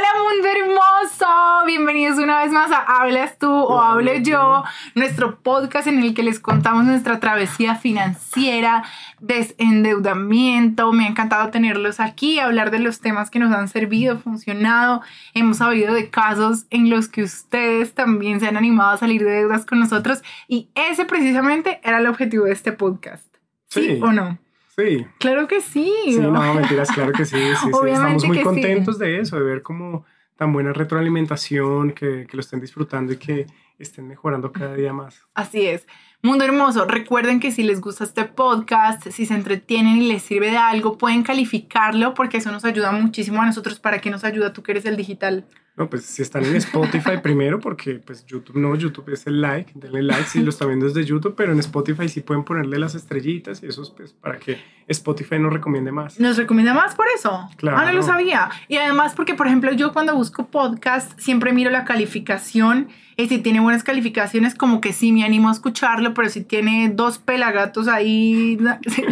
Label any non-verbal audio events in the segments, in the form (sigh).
Hola mundo hermoso, bienvenidos una vez más a Hablas tú o Hablo yo, nuestro podcast en el que les contamos nuestra travesía financiera, desendeudamiento. Me ha encantado tenerlos aquí, hablar de los temas que nos han servido, funcionado. Hemos sabido de casos en los que ustedes también se han animado a salir de deudas con nosotros y ese precisamente era el objetivo de este podcast. ¿Sí, o no? Sí. Claro que sí. Sí, no, mentiras, claro que sí. sí, Estamos muy contentos de eso, de ver como tan buena retroalimentación, que, que lo estén disfrutando y que estén mejorando cada día más. Así es. Mundo hermoso, recuerden que si les gusta este podcast, si se entretienen y les sirve de algo, pueden calificarlo porque eso nos ayuda muchísimo a nosotros. ¿Para qué nos ayuda tú que eres el digital? No, pues si están en Spotify (laughs) primero, porque pues YouTube no, YouTube es el like, denle like si lo están viendo desde YouTube, pero en Spotify sí pueden ponerle las estrellitas y eso es pues para que Spotify nos recomiende más. ¿Nos recomienda más por eso? Claro. Ah, no lo sabía. Y además porque, por ejemplo, yo cuando busco podcast siempre miro la calificación y si tiene buenas calificaciones como que sí me animo a escucharlo, pero si tiene dos pelagatos ahí,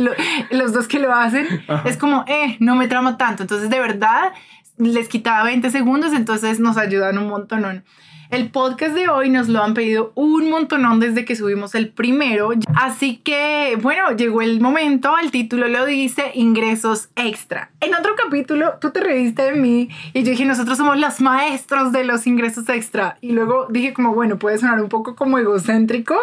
(laughs) los dos que lo hacen, es como, eh, no me trama tanto. Entonces, de verdad les quitaba 20 segundos, entonces nos ayudan un montón. El podcast de hoy nos lo han pedido un montonón desde que subimos el primero, así que bueno, llegó el momento, el título lo dice, ingresos extra. En otro capítulo tú te reíste de mí y yo dije, nosotros somos los maestros de los ingresos extra. Y luego dije como, bueno, puede sonar un poco como egocéntrico,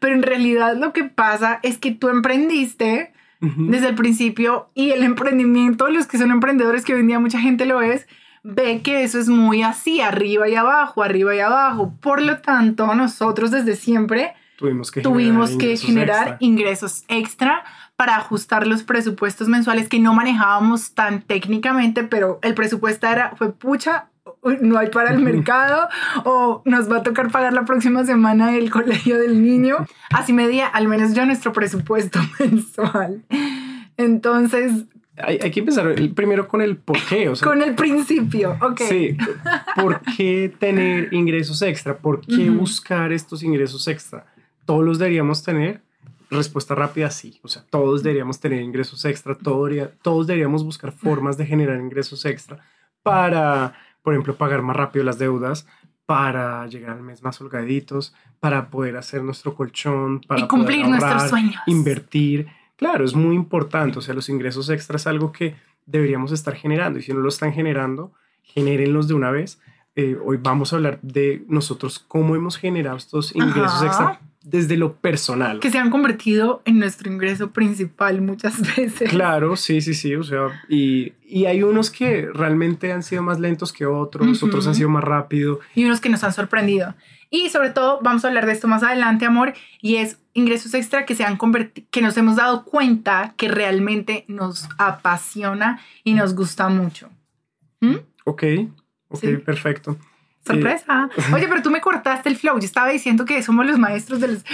pero en realidad lo que pasa es que tú emprendiste desde el principio y el emprendimiento, los que son emprendedores, que hoy en día mucha gente lo es, ve que eso es muy así, arriba y abajo, arriba y abajo. Por lo tanto, nosotros desde siempre tuvimos que tuvimos generar, que ingresos, generar extra. ingresos extra para ajustar los presupuestos mensuales que no manejábamos tan técnicamente, pero el presupuesto era, fue pucha, no hay para el mercado o nos va a tocar pagar la próxima semana el colegio del niño. Así medía al menos yo nuestro presupuesto (laughs) mensual. Entonces... Hay, hay que empezar primero con el por qué. O sea, con el principio, ok. Sí, ¿por qué tener ingresos extra? ¿Por qué uh -huh. buscar estos ingresos extra? ¿Todos los deberíamos tener? Respuesta rápida, sí. O sea, todos deberíamos tener ingresos extra, todos deberíamos buscar formas de generar ingresos extra para por ejemplo, pagar más rápido las deudas para llegar al mes más holgaditos, para poder hacer nuestro colchón, para y cumplir poder ahorrar, nuestros sueños. Invertir. Claro, es muy importante. O sea, los ingresos extras es algo que deberíamos estar generando. Y si no lo están generando, genérenlos de una vez. Eh, hoy vamos a hablar de nosotros cómo hemos generado estos ingresos Ajá. extra desde lo personal. Que se han convertido en nuestro ingreso principal muchas (laughs) veces. Claro, sí, sí, sí. O sea, y, y hay unos que realmente han sido más lentos que otros, uh -huh. otros han sido más rápido. Y unos que nos han sorprendido. Y sobre todo, vamos a hablar de esto más adelante, amor, y es ingresos extra que se han convertido, que nos hemos dado cuenta que realmente nos apasiona y nos gusta mucho. ¿Mm? Ok, ok, sí. perfecto. Sorpresa. Eh. Oye, pero tú me cortaste el flow. Yo estaba diciendo que somos los maestros de los...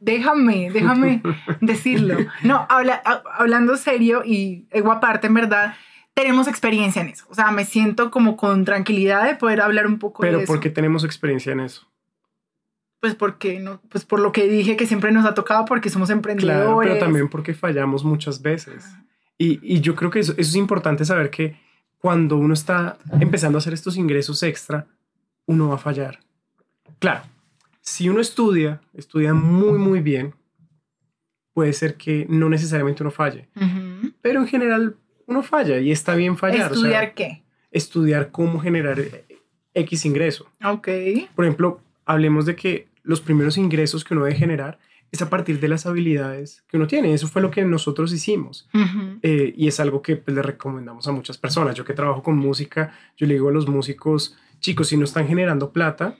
Déjame, déjame (laughs) decirlo. No, habla, hablando serio y ego aparte, en verdad, tenemos experiencia en eso. O sea, me siento como con tranquilidad de poder hablar un poco pero de eso. ¿por qué tenemos experiencia en eso? Pues porque no, pues por lo que dije que siempre nos ha tocado porque somos emprendedores. Claro, pero también porque fallamos muchas veces. Y, y yo creo que eso, eso es importante saber que cuando uno está empezando a hacer estos ingresos extra, uno va a fallar. Claro, si uno estudia, estudia muy, muy bien, puede ser que no necesariamente uno falle, uh -huh. pero en general uno falla y está bien fallar. ¿Estudiar o sea, qué? Estudiar cómo generar X ingreso. Ok. Por ejemplo, hablemos de que los primeros ingresos que uno debe generar es a partir de las habilidades que uno tiene. Eso fue lo que nosotros hicimos. Uh -huh. eh, y es algo que pues, le recomendamos a muchas personas. Yo que trabajo con música, yo le digo a los músicos, chicos, si no están generando plata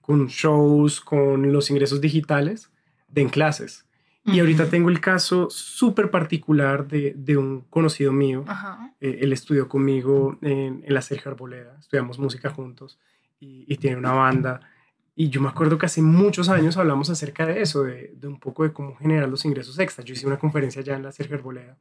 con shows, con los ingresos digitales, den clases. Uh -huh. Y ahorita tengo el caso súper particular de, de, un conocido mío. -huh. eh, él estudió conmigo en, en, la Sergio Arboleda, estudiamos música juntos y, y, tiene una banda. Y yo me acuerdo que hace muchos años hablamos acerca de eso, de, de un poco de cómo generar los ingresos extra. Yo hice una conferencia ya en la Sergio Arboleda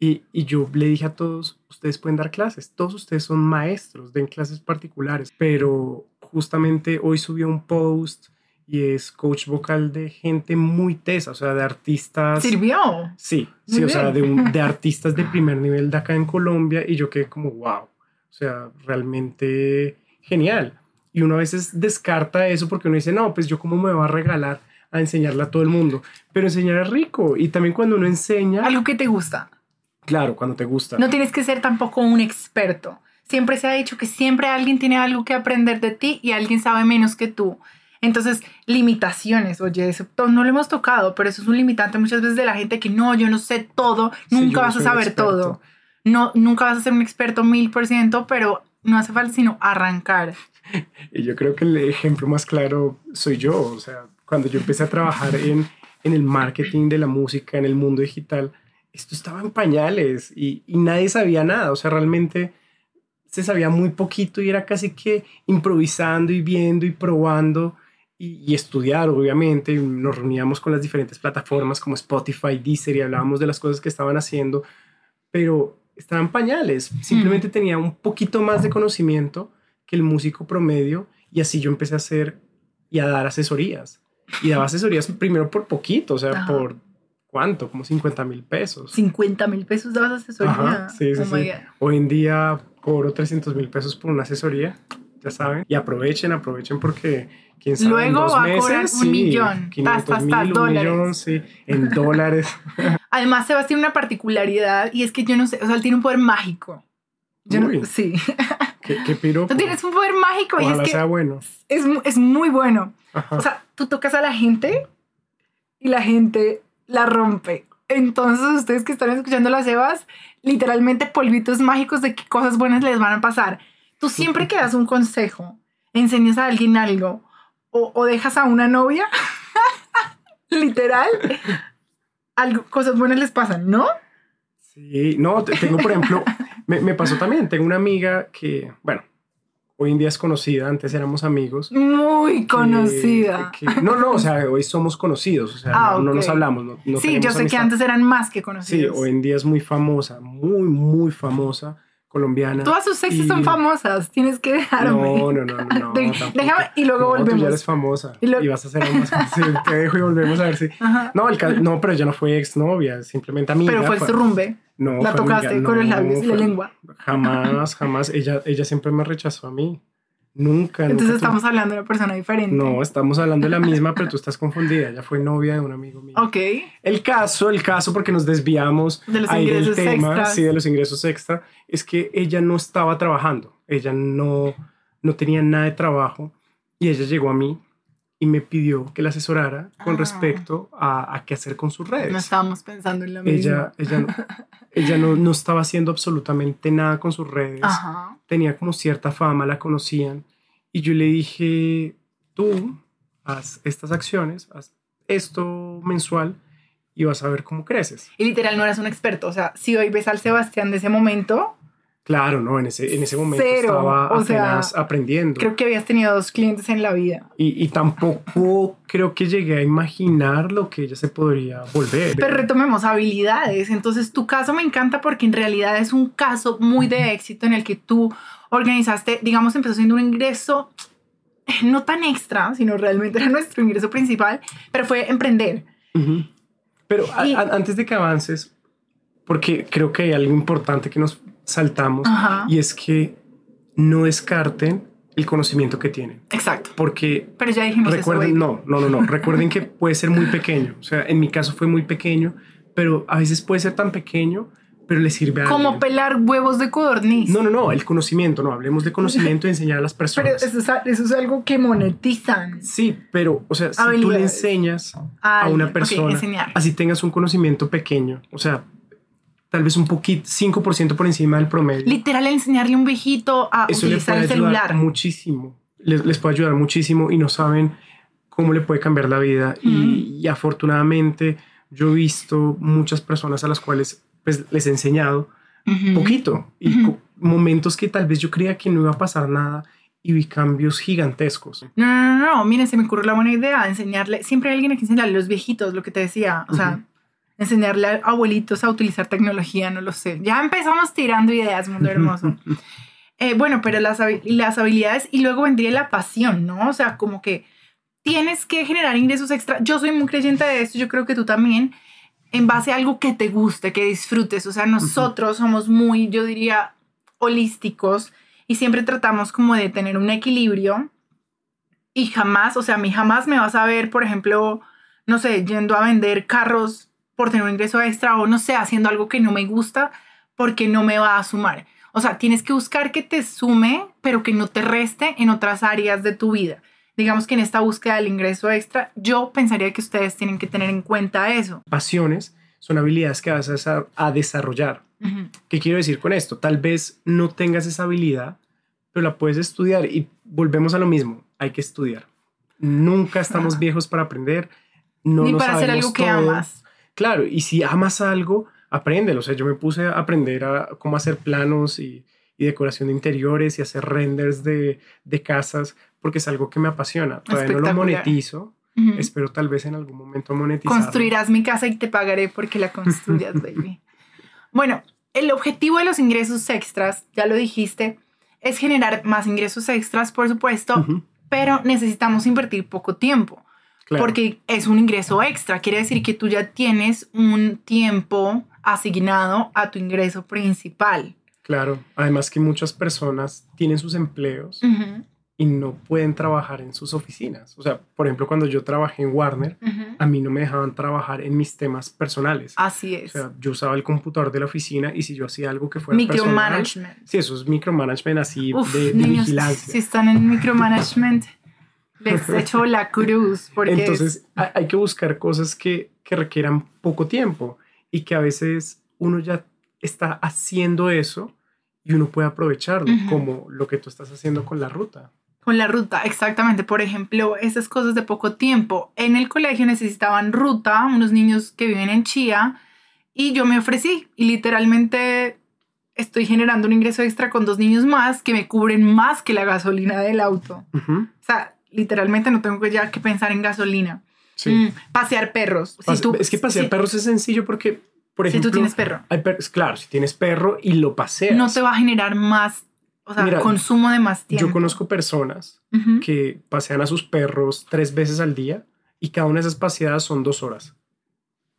y, y, yo le dije a todos, ustedes pueden dar clases, todos ustedes son maestros, den clases particulares, pero justamente hoy subió un post y es coach vocal de gente muy tesa, o sea, de artistas. ¿Sirvió? Sí, sí, muy o sea, de, un, de (laughs) artistas de primer nivel de acá en Colombia y yo quedé como, wow. O sea, realmente genial. Y uno a veces descarta eso porque uno dice, no, pues yo cómo me voy a regalar a enseñarle a todo el mundo. Pero enseñar es rico. Y también cuando uno enseña... Algo que te gusta. Claro, cuando te gusta. No tienes que ser tampoco un experto. Siempre se ha dicho que siempre alguien tiene algo que aprender de ti y alguien sabe menos que tú. Entonces, limitaciones, oye, eso no lo hemos tocado, pero eso es un limitante muchas veces de la gente que no, yo no sé todo, nunca vas a saber todo. No, nunca vas a ser un experto mil por ciento, pero no hace falta sino arrancar. Y yo creo que el ejemplo más claro soy yo. O sea, cuando yo empecé a trabajar en, en el marketing de la música, en el mundo digital, esto estaba en pañales y, y nadie sabía nada. O sea, realmente se sabía muy poquito y era casi que improvisando y viendo y probando y, estudiar, obviamente. Nos reuníamos con las diferentes plataformas como Spotify, Deezer y hablábamos de las cosas que estaban haciendo, pero estaban pañales. Simplemente tenía un poquito más de conocimiento que el músico promedio y así yo empecé a hacer y a dar asesorías. Y daba asesorías primero por poquito, o sea, por cuánto, como 50 mil pesos. 50 mil pesos dabas asesoría. sí, sí, oh sí. Hoy en día cobro 300 mil pesos por una asesoría, ya saben. Y aprovechen, aprovechen porque quién sabe. Luego en dos va a cobrar un millón. 500 mil, un dólares. millón, sí, en (laughs) dólares. Además, Sebas tiene una particularidad y es que yo no sé, o sea, él tiene un poder mágico. Yo no, sí. ¿Qué, qué (laughs) Tú tienes un poder mágico y es que sea bueno. Es, es muy bueno. O sea, tú tocas a la gente y la gente la rompe. Entonces, ustedes que están escuchando las Evas, literalmente polvitos mágicos de qué cosas buenas les van a pasar. Tú siempre que das un consejo, enseñas a alguien algo o, o dejas a una novia, (laughs) literal, algo, cosas buenas les pasan, ¿no? Sí, no, tengo, por ejemplo, me, me, pasó también, tengo una amiga que, bueno, hoy en día es conocida, antes éramos amigos. Muy conocida. no, no, o sea, hoy somos conocidos, o sea, ah, no, nos hablamos. No, sí, yo sé que antes eran más que conocidos. Sí, hoy en día es muy famosa, muy, muy famosa colombiana. Todas sus exes son famosas, tienes que dejarme. No, no, no, no. (laughs) déjame y luego volvemos. Tú ya eres famosa y, vas a ser más fácil. (laughs) te dejo y volvemos a ver si. No, el no, pero ella no fue exnovia, simplemente amiga. Pero fue, fue... rumbe. No, la tocaste con los labios y la lengua. Jamás, jamás. Ella, ella siempre me rechazó a mí. Nunca. Entonces estamos hablando de una persona diferente. No, estamos hablando de la misma, pero tú estás confundida. Ella fue novia de un amigo mío. Ok. El caso, el caso, porque nos desviamos de los ingresos del tema, sí, de los ingresos extra, es que ella no estaba trabajando. Ella no, no tenía nada de trabajo y ella llegó a mí y me pidió que la asesorara con ah. respecto a, a, qué hacer con sus redes. No estábamos pensando en la misma. Ella, ella, no, (laughs) ella no, no, estaba haciendo absolutamente nada con sus redes. Tenía como cierta fama, la conocían. Y yo le dije, tú haz estas acciones, haz esto mensual y vas a ver cómo creces. Y literal no eras un experto. O sea, si hoy ves al Sebastián de ese momento, Claro, no, en ese, en ese momento estaba apenas aprendiendo. Creo que habías tenido dos clientes en la vida. Y, y, tampoco (laughs) creo que llegué a imaginar lo que ella se podría volver. Pero retomemos habilidades. Entonces, tu caso me encanta porque en realidad es un caso muy de éxito en el que tú organizaste, digamos, empezó siendo un ingreso no tan extra, sino realmente era nuestro ingreso principal, pero fue emprender. Pero antes de que avances, porque creo que hay algo importante que nos saltamos y es que no descarten el conocimiento que tienen. Exacto. Porque Pero ya dijimos recuerden, no, no, no, no, (laughs) recuerden que puede ser muy pequeño. O sea, en mi caso fue muy pequeño, pero a veces puede ser tan pequeño, pero le sirve a Como pelar huevos de codorniz. No, no, no, el conocimiento, no, hablemos de conocimiento y (laughs) enseñar a las personas. Pero eso es, eso es algo que monetizan. Sí, pero, o sea, si tú le enseñas a una persona, así tengas un conocimiento pequeño, o sea, tal vez un poquito, 5% por encima del promedio. Literal, enseñarle a un viejito a Eso utilizar el celular. Muchísimo. Les, les, puede ayudar muchísimo y no saben cómo le puede cambiar la vida. y, afortunadamente yo he visto muchas personas a las cuales pues, les he enseñado poquito y momentos que tal vez yo creía que no iba a pasar nada y vi cambios gigantescos. No, no, no, no, miren, se me ocurrió la buena idea, enseñarle, siempre hay alguien a que enseñarle, los viejitos, lo que te decía, o sea, enseñarle a abuelitos a utilizar tecnología, no lo sé. Ya empezamos tirando ideas, mundo hermoso. (laughs) Eh, bueno, pero las, las habilidades y luego vendría la pasión, ¿no? O sea, como que tienes que generar ingresos extra. Yo soy muy creyente de esto, yo creo que tú también, en base a algo que te guste, que disfrutes. O sea, nosotros somos muy, yo diría, holísticos y siempre tratamos como de tener un equilibrio y jamás, o sea, a mí jamás me vas a ver, por ejemplo, no sé, yendo a vender carros por tener un ingreso extra o no sé, haciendo algo que no me gusta porque no me va a sumar. O sea, tienes que buscar que te sume, pero que no te reste en otras áreas de tu vida. Digamos que en esta búsqueda del ingreso extra, yo pensaría que ustedes tienen que tener en cuenta eso. Pasiones son habilidades que vas a, desarrollar. ¿Qué quiero decir con esto? Tal vez no tengas esa habilidad, pero la puedes estudiar y volvemos a lo mismo, hay que estudiar. Nunca estamos (laughs) viejos para aprender. No Ni para hacer algo que amas. Claro, y si amas algo, apréndelo. O sea, yo me puse a aprender a cómo hacer planos y, decoración de interiores y hacer renders de, casas, porque es algo que me apasiona. Todavía no lo monetizo. Espero tal vez en algún momento monetizar. Construirás mi casa y te pagaré porque la construyas, (laughs) baby. bueno, el objetivo de los ingresos extras, ya lo dijiste, es generar más ingresos extras, por supuesto, pero necesitamos invertir poco tiempo. Porque es un ingreso extra, quiere decir que tú ya tienes un tiempo asignado a tu ingreso principal. Claro, además que muchas personas tienen sus empleos y no pueden trabajar en sus oficinas. O sea, por ejemplo, cuando yo trabajé en Warner, a mí no me dejaban trabajar en mis temas personales. Así es. O sea, yo usaba el computador de la oficina y si yo hacía algo que fuera micromanagement. sí, eso es micromanagement así de, vigilancia. Si están en micromanagement, les echo la cruz. Porque Entonces, hay que buscar cosas que, que requieran poco tiempo y que a veces uno ya está haciendo eso y uno puede aprovecharlo, como lo que tú estás haciendo con la ruta. Con la ruta, exactamente. Por ejemplo, esas cosas de poco tiempo. En el colegio necesitaban ruta, unos niños que viven en Chía, y yo me ofrecí y literalmente estoy generando un ingreso extra con dos niños más que me cubren más que la gasolina del auto. O sea, literalmente no tengo ya que pensar en gasolina. Sí. Mm, pasear perros. es que pasear perros es sencillo porque, por ejemplo... Si tú tienes perro. claro, si tienes perro y lo paseas. No te va a generar más o sea, consumo de más tiempo. Yo conozco personas que pasean a sus perros tres veces al día y cada una de esas paseadas son dos horas.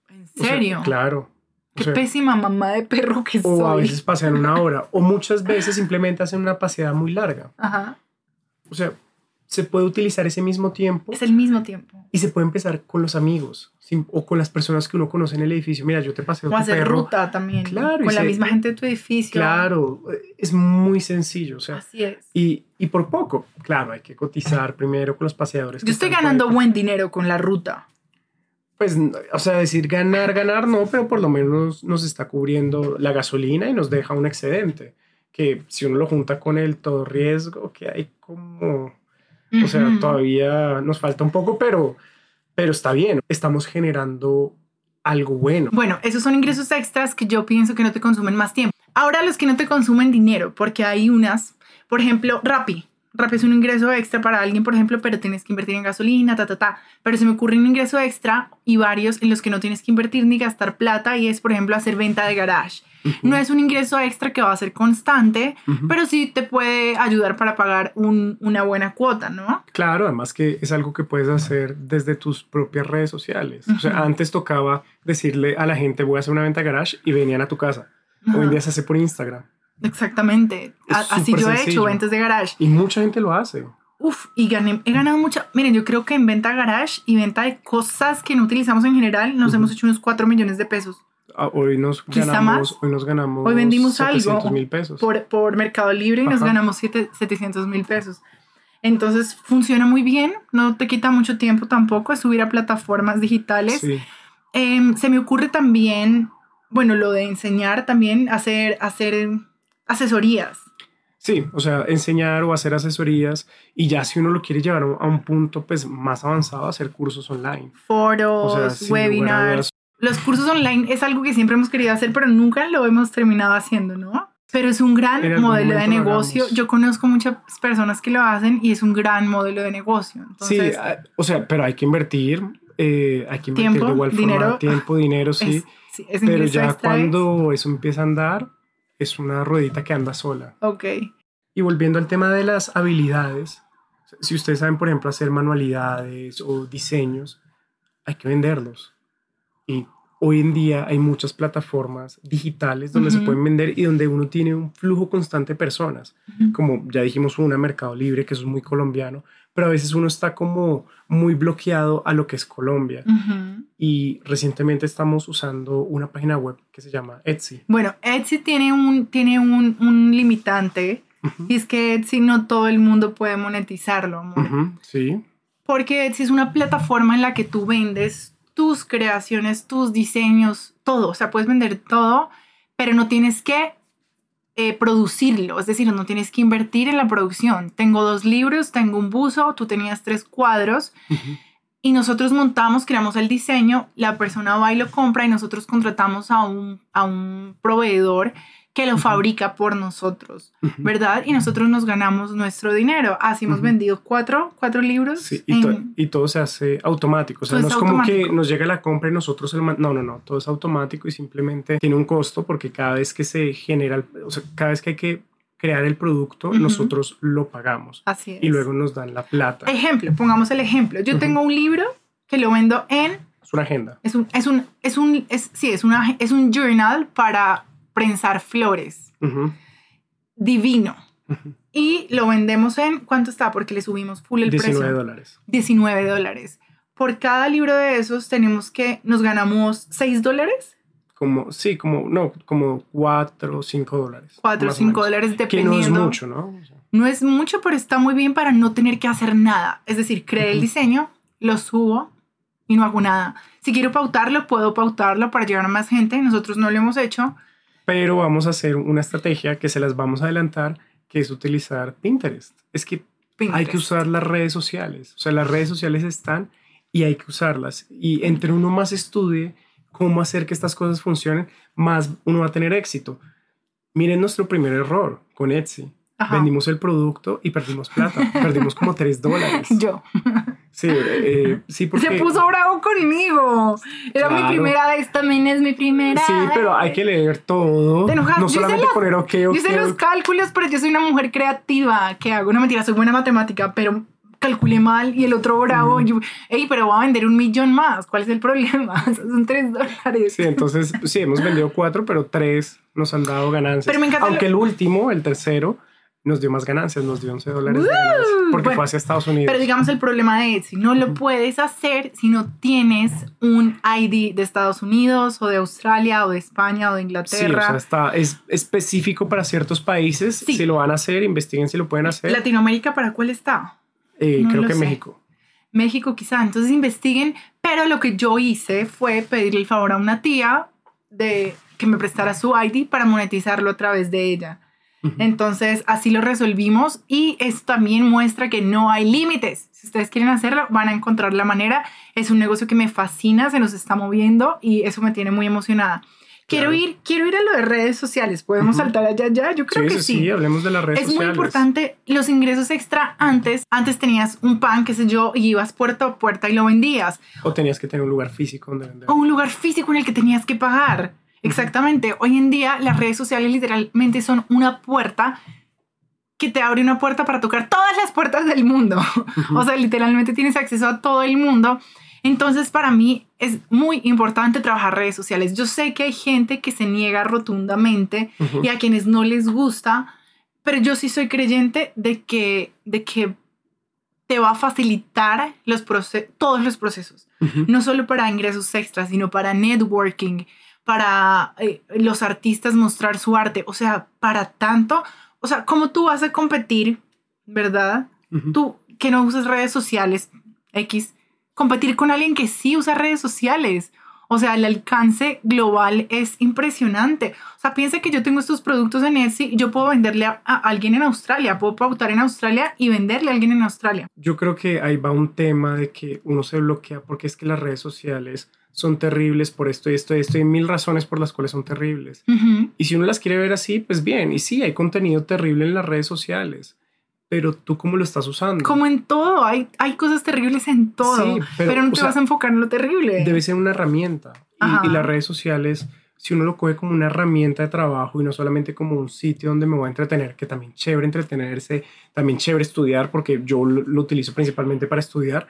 ¿En serio? claro. Qué pésima mamá de perro que soy. O a veces pasean una hora. o muchas veces simplemente hacen una paseada muy larga. Ajá. O sea, se puede utilizar ese mismo tiempo. Es el mismo tiempo. Y se puede empezar con los amigos o con las personas que uno conoce en el edificio. Mira, yo te paseo o hacer ruta también. Claro. Con la misma gente de tu edificio. Claro, es muy sencillo. O sea, Así es. Y, y por poco, claro, hay que cotizar primero con los paseadores. Yo estoy ganando buen dinero con la ruta. Pues, o sea, decir ganar, ganar, no, pero por lo menos nos está cubriendo la gasolina y nos deja un excedente. Que si uno lo junta con el todo riesgo, que hay como o sea, todavía nos falta un poco, pero, pero está bien. Estamos generando algo bueno. Bueno, esos son ingresos extras que yo pienso que no te consumen más tiempo. Ahora los que no te consumen dinero, porque hay unas, por ejemplo, Rappi. Rappi es un ingreso extra para alguien, por ejemplo, pero tienes que invertir en gasolina, ta, ta, ta. Pero se me ocurre un ingreso extra y varios en los que no tienes que invertir ni gastar plata y es, por ejemplo, hacer venta de garage. No es un ingreso extra que va a ser constante, pero sí te puede ayudar para pagar una buena cuota, ¿no? Claro, además que es algo que puedes hacer desde tus propias redes sociales. O sea, antes tocaba decirle a la gente, voy a hacer una venta garage y venían a tu casa. Hoy en día se hace por Instagram. Exactamente. Así yo he hecho ventas de garage. Y mucha gente lo hace. Uf, y gané, he ganado mucha. Miren, yo creo que en venta garage y venta de cosas que no utilizamos en general nos hemos hecho unos 4 millones de pesos. Ah, hoy nos ganamos, hoy nos ganamos hoy vendimos algo mil pesos. Por, por Mercado Libre y nos ganamos 700 mil pesos. Entonces funciona muy bien, no te quita mucho tiempo tampoco, es subir a plataformas digitales. Em, se me ocurre también, bueno, lo de enseñar también, hacer, hacer asesorías. Sí, o sea, enseñar o hacer asesorías y ya si uno lo quiere llevar a un punto pues más avanzado, hacer cursos online. Foros, webinars. Los cursos online es algo que siempre hemos querido hacer, pero nunca lo hemos terminado haciendo, ¿no? Pero es un gran modelo de negocio. Yo conozco muchas personas que lo hacen y es un gran modelo de negocio. sí, ah, o sea, pero hay que invertir, eh, hay que invertir tiempo, de igual forma, dinero, tiempo, dinero, sí. pero ya cuando eso empieza a andar, es una ruedita que anda sola. Ok. Y volviendo al tema de las habilidades, si ustedes saben, por ejemplo, hacer manualidades o diseños, hay que venderlos. Y hoy en día hay muchas plataformas digitales donde se pueden vender y donde uno tiene un flujo constante de personas, como ya dijimos una Mercado Libre, que eso es muy colombiano, pero a veces uno está como muy bloqueado a lo que es Colombia. Y recientemente estamos usando una página web que se llama Etsy. Bueno, Etsy tiene un, tiene un, un limitante y es que Etsy no todo el mundo puede monetizarlo, amor. Sí. Porque Etsy es una plataforma en la que tú vendes tus creaciones, tus diseños, todo. O sea, puedes vender todo, pero no tienes que eh, producirlo. Es decir, no tienes que invertir en la producción. Tengo dos libros, tengo un buzo, tú tenías tres cuadros. Y nosotros montamos, creamos el diseño, la persona va y lo compra y nosotros contratamos a un, a un proveedor que lo fabrica por nosotros, ¿verdad? Y nosotros nos ganamos nuestro dinero. Así hemos vendido cuatro, cuatro libros. Sí, y, todo se hace automático. O sea, no es como que nos llega la compra y nosotros el... No, no, no. Todo es automático y simplemente tiene un costo porque cada vez que se genera, o sea, cada vez que hay que crear el producto, nosotros lo pagamos. Así es. Y luego nos dan la plata. Ejemplo, pongamos el ejemplo. Yo tengo un libro que lo vendo en... Es una agenda. Es un, es un, es un, es, sí, es, una, es un journal para prensar flores. Divino. Y lo vendemos en, ¿cuánto está? Porque le subimos full el precio. 19 dólares. 19 dólares. Por cada libro de esos tenemos que, nos ganamos 6 dólares. Como, sí, como, no, como 4 o 5 dólares. 4 o 5 dólares dependiendo. Que no es mucho, ¿no? No es mucho, pero está muy bien para no tener que hacer nada. Es decir, creé el diseño, lo subo y no hago nada. Si quiero pautarlo, puedo pautarlo para llegar a más gente. Nosotros no lo hemos hecho pero vamos a hacer una estrategia que se las vamos a adelantar, que es utilizar Pinterest. Es que hay que usar las redes sociales, o sea, las redes sociales están y hay que usarlas. Y entre uno más estudie cómo hacer que estas cosas funcionen, más uno va a tener éxito. Miren nuestro primer error con Etsy. Vendimos el producto y perdimos plata. perdimos como 3 dólares. (laughs) Yo. Sí, eh, sí, porque... Se puso bravo conmigo. Era mi primera vez, también es mi primera Sí, pero hay que leer todo. No solamente poner ok, ok. Yo los cálculos, pero yo soy una mujer creativa. ¿Qué hago? Una mentira, soy buena matemática, pero calculé mal y el otro bravo. Yo, Ey, pero voy a vender un millón más. ¿Cuál es el problema? (laughs) Son tres dólares. Sí, entonces, sí, hemos vendido cuatro, pero tres nos han dado ganancias. Pero me encanta. Aunque el último, el tercero, nos dio más ganancias, nos dio 11 dólares de ganancias, porque fue hacia Estados Unidos. Pero digamos el problema de Etsy, no lo puedes hacer si no tienes un ID de Estados Unidos o de Australia o de España o de Inglaterra. Sí, o sea, está, es específico para ciertos países. Si lo van a hacer, investiguen si lo pueden hacer. ¿Latinoamérica para cuál está? Eh, creo que México. México quizá, entonces investiguen, pero lo que yo hice fue pedirle el favor a una tía de que me prestara su ID para monetizarlo a través de ella. Entonces, así lo resolvimos y esto también muestra que no hay límites. Si ustedes quieren hacerlo, van a encontrar la manera. Es un negocio que me fascina, se nos está moviendo y eso me tiene muy emocionada. Quiero ir, quiero ir a lo de redes sociales. ¿Podemos saltar allá ya? Yo creo que sí. Sí, hablemos de las redes es sociales. Es muy importante los ingresos extra antes. Antes tenías un pan, qué sé yo, y ibas puerta a puerta y lo vendías. O tenías que tener un lugar físico donde vender. O un lugar físico en el que tenías que pagar. Exactamente. Hoy en día las redes sociales literalmente son una puerta que te abre una puerta para tocar todas las puertas del mundo. (laughs) O sea, literalmente tienes acceso a todo el mundo. Entonces, para mí es muy importante trabajar redes sociales. Yo sé que hay gente que se niega rotundamente y a quienes no les gusta, pero yo sí soy creyente de que, de que te va a facilitar los todos los procesos. No solo para ingresos extras, sino para networking, para eh, los artistas mostrar su arte, o sea, para tanto, o sea, ¿cómo tú vas a competir, verdad? Tú que no usas redes sociales, X, competir con alguien que sí usa redes sociales. O sea, el alcance global es impresionante. O sea, piensa que yo tengo estos productos en Etsy y yo puedo venderle a, a, alguien en Australia, puedo pautar en Australia y venderle a alguien en Australia. Yo creo que ahí va un tema de que uno se bloquea porque es que las redes sociales son terribles por esto y esto y esto y mil razones por las cuales son terribles. Y si uno las quiere ver así, pues bien. Y sí, hay contenido terrible en las redes sociales, pero tú cómo lo estás usando. Como en todo, hay, hay cosas terribles en todo, pero, no te vas a enfocar en lo terrible. Debe ser una herramienta. Y, y, las redes sociales, si uno lo coge como una herramienta de trabajo y no solamente como un sitio donde me voy a entretener, que también chévere entretenerse, también chévere estudiar, porque yo lo utilizo principalmente para estudiar,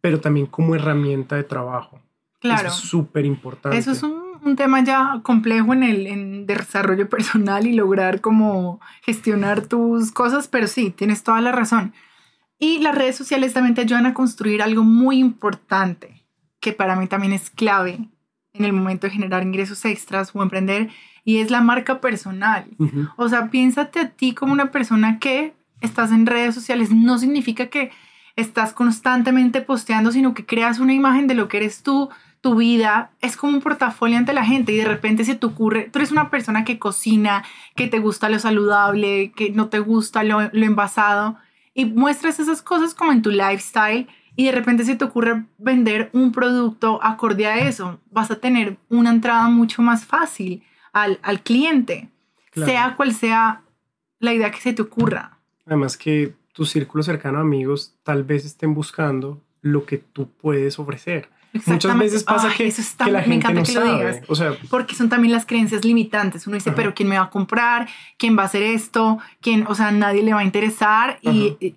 pero también como herramienta de trabajo. Claro. es súper importante. Eso es un un tema ya complejo en el en desarrollo personal y lograr como gestionar tus cosas, pero sí, tienes toda la razón. Y las redes sociales también te ayudan a construir algo muy importante, que para mí también es clave en el momento de generar ingresos extras o emprender, y es la marca personal. O sea, piénsate a ti como una persona que estás en redes sociales. No significa que estás constantemente posteando, sino que creas una imagen de lo que eres tú, tu vida. Es como un portafolio ante la gente y de repente se te ocurre, tú eres una persona que cocina, que te gusta lo saludable, que no te gusta lo, lo envasado y muestras esas cosas como en tu lifestyle y de repente se te ocurre vender un producto acorde a eso, vas a tener una entrada mucho más fácil al, al cliente, sea cual sea la idea que se te ocurra. Además que tu círculo cercano amigos tal vez estén buscando lo que tú puedes ofrecer. Muchas veces pasa que, que, la gente no sabe. O sea, porque son también las creencias limitantes. Uno dice, pero ¿quién me va a comprar? ¿Quién va a hacer esto? ¿Quién? O sea, nadie le va a interesar. Y,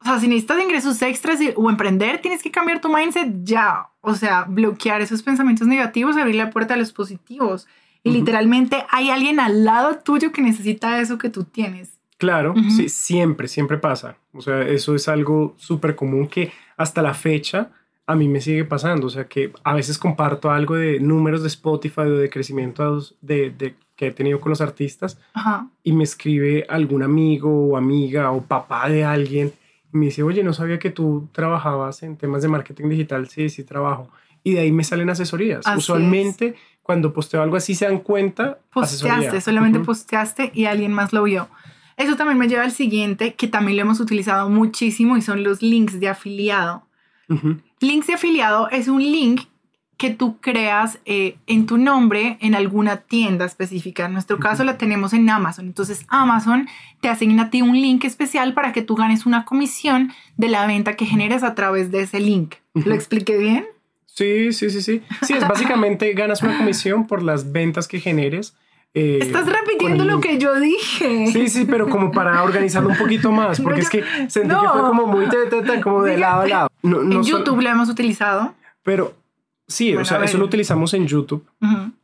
o sea, si necesitas ingresos extras o emprender, tienes que cambiar tu mindset ya. O sea, bloquear esos pensamientos negativos, abrir la puerta a los positivos. Y literalmente hay alguien al lado tuyo que necesita eso que tú tienes. Claro, sí, siempre, siempre pasa. O sea, eso es algo súper común que hasta la fecha a mí me sigue pasando. O sea, que a veces comparto algo de números de Spotify o de crecimiento de, de que he tenido con los artistas y me escribe algún amigo o amiga o papá de alguien y me dice, oye, no sabía que tú trabajabas en temas de marketing digital. Sí, sí, trabajo. Y de ahí me salen asesorías. Usualmente cuando posteo algo así se dan cuenta. Posteaste, solamente posteaste y alguien más lo vio. Eso también me lleva al siguiente, que también lo hemos utilizado muchísimo y son los links de afiliado. Links de afiliado es un link que tú creas eh, en tu nombre en alguna tienda específica. En nuestro caso la tenemos en Amazon. Entonces Amazon te asigna a ti un link especial para que tú ganes una comisión de la venta que generes a través de ese link. ¿Lo expliqué bien? Sí, sí, sí, sí. Sí, es básicamente ganas una comisión por las ventas que generes eh, Estás repitiendo lo que yo dije. Sí, sí, pero como para organizarlo un poquito más, (laughs) porque es que sentí que fue como muy como de lado a lado. en YouTube lo hemos utilizado. Pero sí, o sea, eso lo utilizamos en YouTube,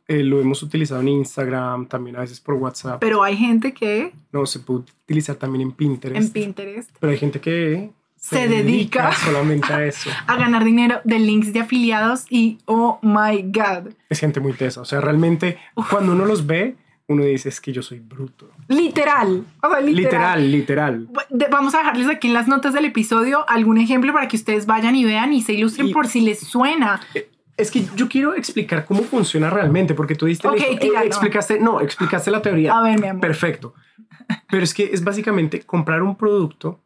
eh, lo hemos utilizado en Instagram, también a veces por WhatsApp. Pero hay gente que... No, se puede utilizar también en Pinterest. En Pinterest. Pero hay gente que se, dedica, solamente a (laughs) eso. A ganar dinero de links de afiliados y oh my god. Es gente muy tesa. O sea, realmente cuando uno los ve, uno dice es que yo soy bruto. Literal. literal. literal. Vamos a dejarles aquí en las notas del episodio algún ejemplo para que ustedes vayan y vean y se ilustren por si les suena. Eh, es que yo quiero explicar cómo funciona realmente, porque tú diste, okay, eh, explicaste, no, explicaste la teoría. A ver, mi amor. Perfecto. Pero es que es básicamente comprar un producto.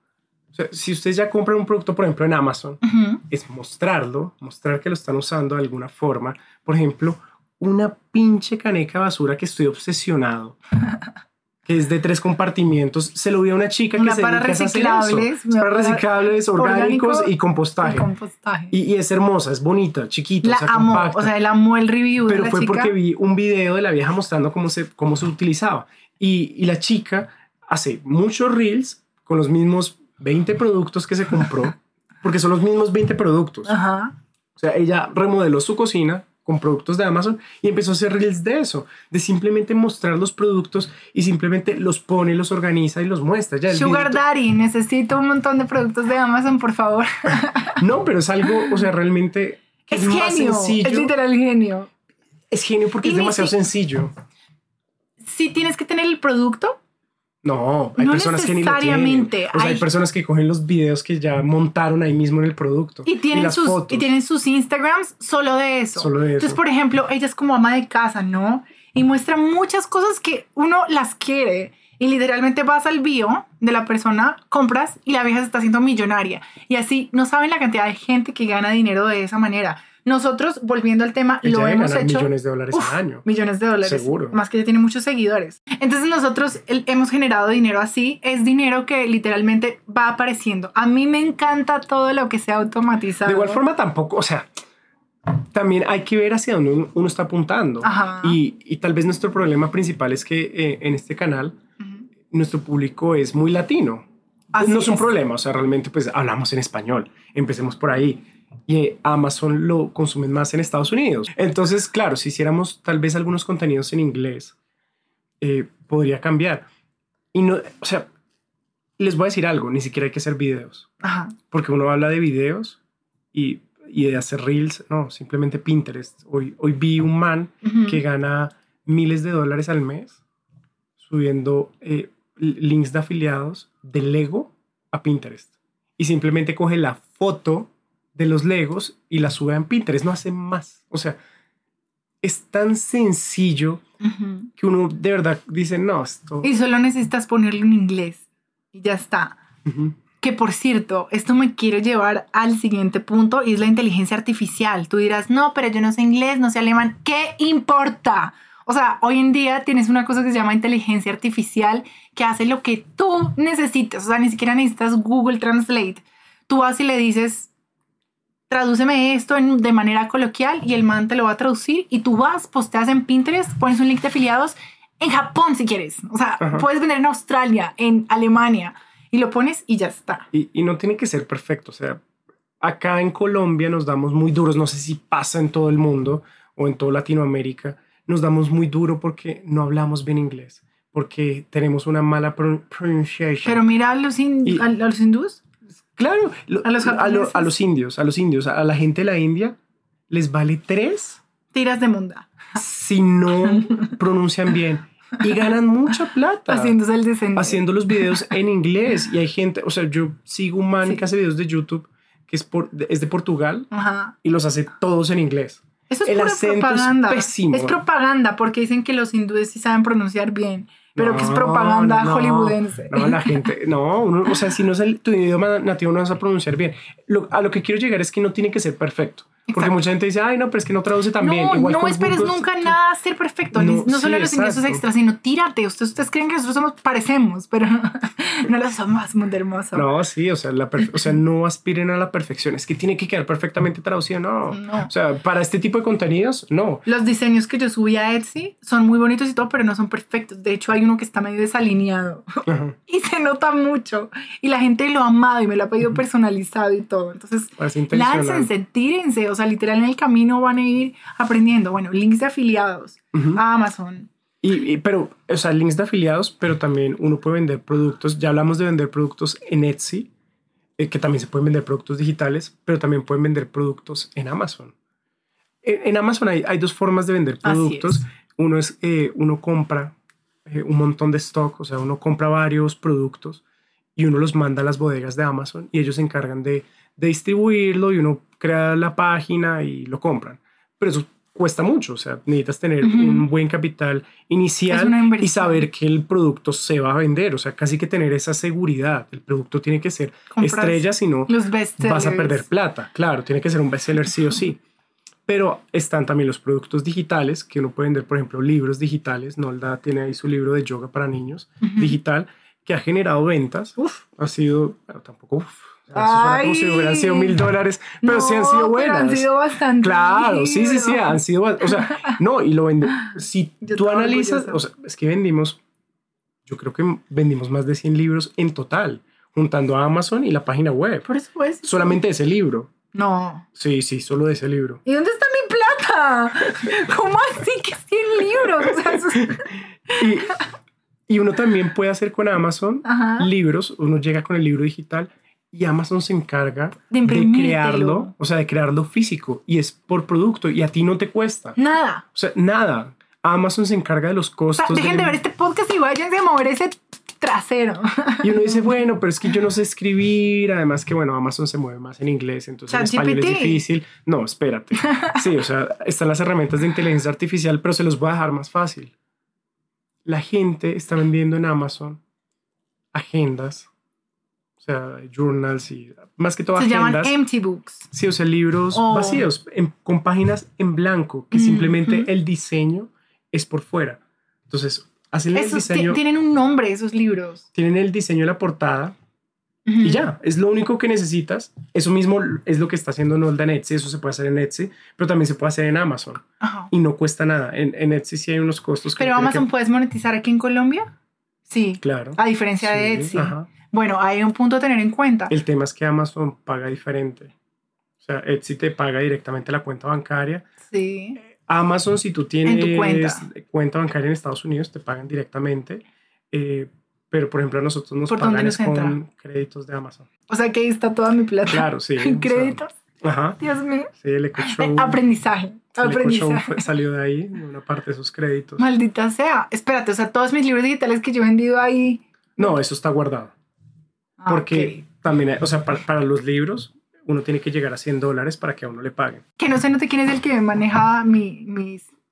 O sea, si ustedes ya compran un producto, por ejemplo, en Amazon, es mostrarlo, mostrar que lo están usando de alguna forma. Por ejemplo, una pinche caneca basura que estoy obsesionado. que es de tres compartimientos. Se lo vi a una chica que se para reciclables, para reciclables, orgánicos y compostaje. Y, es hermosa, es bonita, chiquita, la o sea, o sea, él amó el review. Pero fue porque vi un video de la vieja mostrando cómo se, cómo se utilizaba. Y, y la chica hace muchos reels con los mismos 20 productos que se compró, porque son los mismos 20 productos. Ajá. O sea, ella remodeló su cocina, con productos de Amazon y empezó a hacer reels de eso, de simplemente mostrar los productos y simplemente los pone, los organiza y los muestra. Ya, Sugar Daddy, necesito un montón de productos de Amazon, por favor. (laughs) no, pero es algo, o sea, realmente es, genio, más sencillo. Es literal genio. Es genio porque es demasiado sencillo. Si tienes que tener el producto, no, hay personas que ni lo tienen. O sea, hay... personas que cogen los videos que ya montaron ahí mismo en el producto. Y tienen, sus, y tienen sus Instagrams solo de eso. Solo de eso. Entonces, por ejemplo, ella es como ama de casa, ¿no? Y muestra muchas cosas que uno las quiere. Y literalmente vas al bio de la persona, compras y la vieja se está haciendo millonaria. Y así no saben la cantidad de gente que gana dinero de esa manera. Nosotros, volviendo al tema, lo hemos hecho. Millones de dólares al año. Millones de dólares. Seguro. Más que ella tiene muchos seguidores. Entonces, nosotros hemos generado dinero así. Es dinero que literalmente va apareciendo. A mí me encanta todo lo que sea automatizado. De igual forma, tampoco, o sea, también hay que ver hacia dónde uno está apuntando. Y, y, tal vez nuestro problema principal es que eh, en este canal nuestro público es muy latino. no es un problema, o sea, realmente pues hablamos en español. Empecemos por ahí y Amazon lo consumen más en Estados Unidos. Entonces, claro, si hiciéramos tal vez algunos contenidos en inglés, eh, podría cambiar. Y no, o sea, les voy a decir algo, ni siquiera hay que hacer videos. Porque uno habla de videos y, y, de hacer reels, no, simplemente Pinterest. Hoy, hoy vi un man que gana miles de dólares al mes subiendo eh, links de afiliados de Lego a Pinterest. Y simplemente coge la foto de los Legos y la sube en Pinterest, no hace más. O sea, es tan sencillo que uno de verdad dice, no, esto... Y solo necesitas ponerlo en inglés y ya está. Que por cierto, esto me quiere llevar al siguiente punto y es la inteligencia artificial. Tú dirás, no, pero yo no sé inglés, no sé alemán. ¿Qué importa? O sea, hoy en día tienes una cosa que se llama inteligencia artificial que hace lo que tú necesites. O sea, ni siquiera necesitas Google Translate. Tú vas y le dices, tradúceme esto de manera coloquial y el man te lo va a traducir y tú vas, posteas en Pinterest, pones un link de afiliados en Japón si quieres. O sea, puedes vender en Australia, en Alemania y lo pones y ya está. Y, y no tiene que ser perfecto. O sea, acá en Colombia nos damos muy duros. No sé si pasa en todo el mundo o en toda Latinoamérica nos damos muy duro porque no hablamos bien inglés, porque tenemos una mala pronunciación. Pero mira a los, a, los hindús. Claro, a, los a, los indios, a los indios, a la gente de la India les vale tres tiras de munda. si no (laughs) pronuncian bien. Y ganan mucha plata. Haciéndose el haciendo los videos en inglés. Y hay gente, o sea, yo sigo un man que hace videos de YouTube que es, por, es de Portugal y los hace todos en inglés. Eso es pura propaganda. Es, propaganda porque dicen que los hindúes sí saben pronunciar bien, pero que es propaganda hollywoodense. No, la gente, no, o sea, si no es el, tu idioma nativo no vas a pronunciar bien. a lo que quiero llegar es que no tiene que ser perfecto. Porque mucha gente dice, ay, no, pero es que no traduce tan bien. No, no esperes nunca nada ser perfecto. No, solo los ingresos extras, sino tírate. Ustedes, ustedes creen que nosotros somos, parecemos, pero (laughs) no lo somos, mundo hermoso. No, sí, o sea, la o sea, no aspiren a la perfección. Es que tiene que quedar perfectamente traducido. No. O sea, para este tipo de contenidos, no. Los diseños que yo subí a Etsy son muy bonitos y todo, pero no son perfectos. De hecho, hay uno que está medio desalineado (laughs) y se nota mucho. Y la gente lo ha amado y me lo ha pedido personalizado y todo. Entonces, láncense, tírense. O sea, literal en el camino van a ir aprendiendo. Bueno, links de afiliados a Amazon. Y, pero, o sea, links de afiliados, pero también uno puede vender productos. Ya hablamos de vender productos en Etsy, eh, que también se pueden vender productos digitales, pero también pueden vender productos en Amazon. En, Amazon hay, hay, dos formas de vender productos. Uno es, eh, uno compra eh, un montón de stock, o sea, uno compra varios productos y uno los manda a las bodegas de Amazon y ellos se encargan de de distribuirlo y uno crea la página y lo compran. Pero eso cuesta mucho, o sea, necesitas tener un buen capital inicial y saber que el producto se va a vender, o sea, casi que tener esa seguridad. El producto tiene que ser estrella, si no vas a perder plata. Claro, tiene que ser un bestseller sí o sí. Pero están también los productos digitales, que uno puede vender, por ejemplo, libros digitales. Nolda tiene ahí su libro de yoga para niños digital, que ha generado ventas. Uf. Ha sido, tampoco, como si hubieran sido mil dólares, pero sí han sido buenas. han sido bastante. Claro, sí, sí, sí, han sido, o sea, no, y lo vende. Si (laughs) tú analizas, o sea, es que vendimos, yo creo que vendimos más de 100 libros en total, juntando a Amazon y la página web. Por es. Solamente ese libro. No. Sí, sí, solo de ese libro. ¿Y dónde está mi plata? (laughs) ¿Cómo así que 100 libros? O sea, y, y, uno también puede hacer con Amazon libros, uno llega con el libro digital y Amazon se encarga de, crearlo, o sea, de crearlo físico y es por producto y a ti no te cuesta. Nada. O sea, nada. Amazon se encarga de los costos. O sea, dejen de ver este podcast y váyanse a mover ese trasero. (laughs) Y uno dice, bueno, pero es que yo no sé escribir, además que, bueno, Amazon se mueve más en inglés, entonces en español es difícil. No, espérate. (laughs) Sí, o sea, están las herramientas de inteligencia artificial, pero se los voy a dejar más fácil. La gente está vendiendo en Amazon agendas sea, journals y más que todo Se llaman empty books. Sí, o sea, libros oh. vacíos, con páginas en blanco, que simplemente el diseño es por fuera. Entonces, hacen el diseño. Tienen un nombre esos libros. Tienen el diseño de la portada y ya, es lo único que necesitas. Eso mismo es lo que está haciendo Nolda en Etsy, eso se puede hacer en Etsy, pero también se puede hacer en Amazon. Y no cuesta nada. En, en, Etsy sí hay unos costos. pero Amazon puedes monetizar aquí en Colombia. Sí. Claro. A diferencia de Etsy. Ajá. Bueno, hay un punto a tener en cuenta. El tema es que Amazon paga diferente. O sea, Etsy te paga directamente la cuenta bancaria. Sí. Amazon, si tú tienes cuenta. bancaria en Estados Unidos, te pagan directamente. Eh, pero, por ejemplo, a nosotros nos pagan con créditos de Amazon. O sea, que ahí está toda mi plata. Claro, sí. (laughs) ¿Créditos? Ajá. Dios mío. Sí, el EcoShow. (laughs) aprendizaje. El aprendizaje. salió de ahí, una parte de esos créditos. Maldita sea. Espérate, o sea, todos mis libros digitales que yo he vendido ahí. No, eso está guardado. Ah, porque también, o sea, para, para los libros, uno tiene que llegar a 100 dólares para que a uno le paguen. Que no sé, no sé quién es el que maneja mi,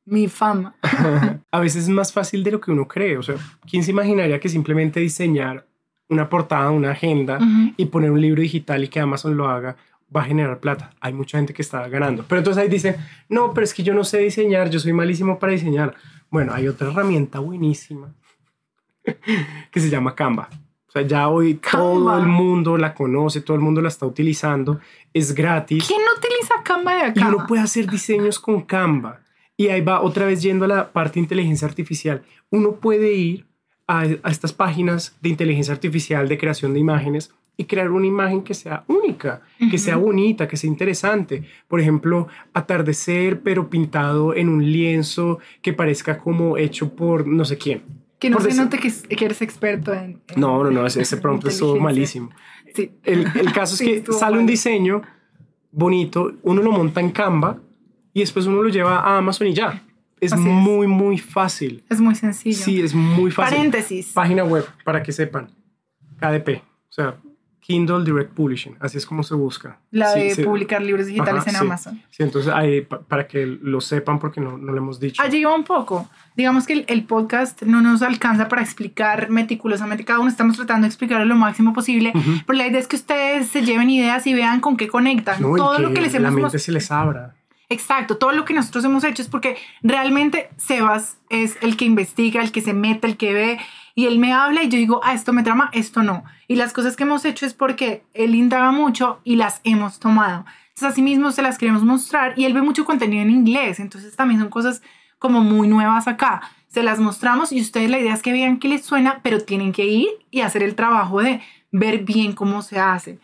mi fama. (laughs) a veces es más fácil de lo que uno cree. O sea, ¿quién se imaginaría que simplemente diseñar una portada, una agenda y poner un libro digital y que Amazon lo haga va a generar plata? Hay mucha gente que está ganando. Pero entonces ahí dicen, no, pero es que yo no sé diseñar, yo soy malísimo para diseñar. Bueno, hay otra herramienta buenísima (laughs) que se llama Canva. O sea, ya hoy todo el mundo la conoce, todo el mundo la está utilizando, es gratis. ¿Quién no utiliza Canva de acá? Y uno puede hacer diseños con Canva. Y ahí va otra vez yendo a la parte de inteligencia artificial. Uno puede ir a, a estas páginas de inteligencia artificial, de creación de imágenes, y crear una imagen que sea única, que sea bonita, que sea interesante. Por ejemplo, atardecer, pero pintado en un lienzo que parezca como hecho por no sé quién. Que no se note que, eres experto en, No, no, no, ese, ese prompt (laughs) estuvo malísimo. Sí. El, el (laughs) caso es que sale un diseño bonito, uno lo monta en Canva y después uno lo lleva a Amazon y ya. Es muy, muy fácil. Es muy sencillo. Sí, es muy fácil. Paréntesis. Página web, para que sepan. KDP. O sea, Kindle Direct Publishing, así es como se busca. La de publicar libros digitales en Amazon. Sí, entonces ahí, para que lo sepan porque no, no lo hemos dicho. Allí va un poco. Digamos que el, podcast no nos alcanza para explicar meticulosamente cada uno, estamos tratando de explicarlo lo máximo posible, pero la idea es que ustedes se lleven ideas y vean con qué conectan. todo lo que les hemos... La mente se les abra. Exacto, todo lo que nosotros hemos hecho es porque realmente Sebas es el que investiga, el que se mete, el que ve y él me habla y yo digo, ah, esto me trama, esto no. Y las cosas que hemos hecho es porque él indaga mucho y las hemos tomado. Entonces, así mismo se las queremos mostrar y él ve mucho contenido en inglés. Entonces, también son cosas como muy nuevas acá. Se las mostramos y ustedes la idea es que vean qué les suena, pero tienen que ir y hacer el trabajo de ver bien cómo se hace.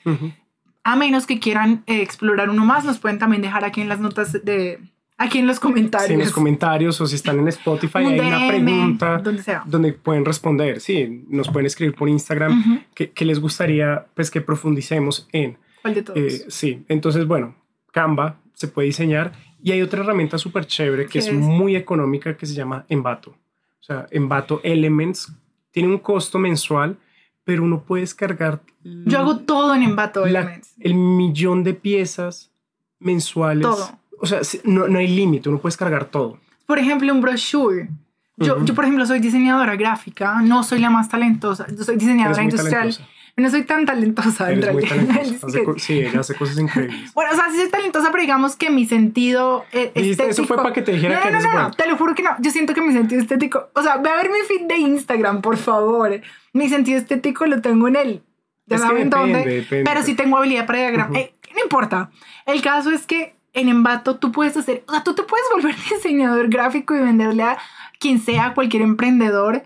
A menos que quieran eh, explorar uno más, nos pueden también dejar aquí en las notas de, Aquí en los comentarios. Sí, en los comentarios o si están en Spotify hay una pregunta donde, sea. donde pueden responder. Sí, nos pueden escribir por Instagram qué que, les gustaría pues que profundicemos en. ¿Cuál de todos? Eh, sí, entonces bueno, Canva se puede diseñar y hay otra herramienta súper chévere que es, muy económica que se llama Envato. O sea, Envato Elements tiene un costo mensual, pero uno puede descargar. Yo hago todo en Envato Elements. El millón de piezas mensuales. Todo o sea, no, no hay límite, uno puede cargar todo. Por ejemplo, un brochure. Yo, yo, por ejemplo, soy diseñadora gráfica, no soy la más talentosa, yo soy diseñadora industrial. No soy tan talentosa en realidad. (laughs) sí, ella hace cosas increíbles. Bueno, o sea, sí soy talentosa, pero digamos que mi sentido eh, estético... Eso fue para que te dijera que eres no, no, te lo juro que no. Yo siento que mi sentido estético... O sea, ve a ver mi feed de Instagram, por favor. Mi sentido estético lo tengo en él. Es que depende, Pero sí tengo habilidad para diagram. Eh, no importa. El caso es que en Embato tú puedes hacer, o sea, tú te puedes volver (laughs) diseñador gráfico y venderle a quien sea, cualquier emprendedor,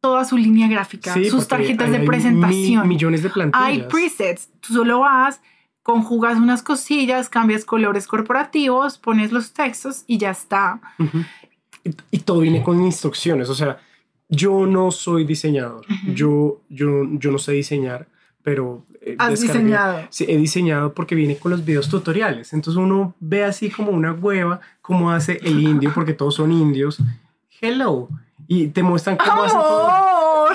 toda su línea gráfica, sus tarjetas de presentación. millones de plantillas. Hay presets, tú solo vas, conjugas unas cosillas, cambias colores corporativos, pones los textos y ya está. y, todo viene con instrucciones, o sea, yo no soy diseñador, yo, yo, yo no sé diseñar pero... Eh, ¿Has diseñado? Sí, he diseñado porque viene con los videos tutoriales. Entonces uno ve así como una hueva cómo hace el indio, porque todos son indios. Hello. Y te muestran cómo hace todo.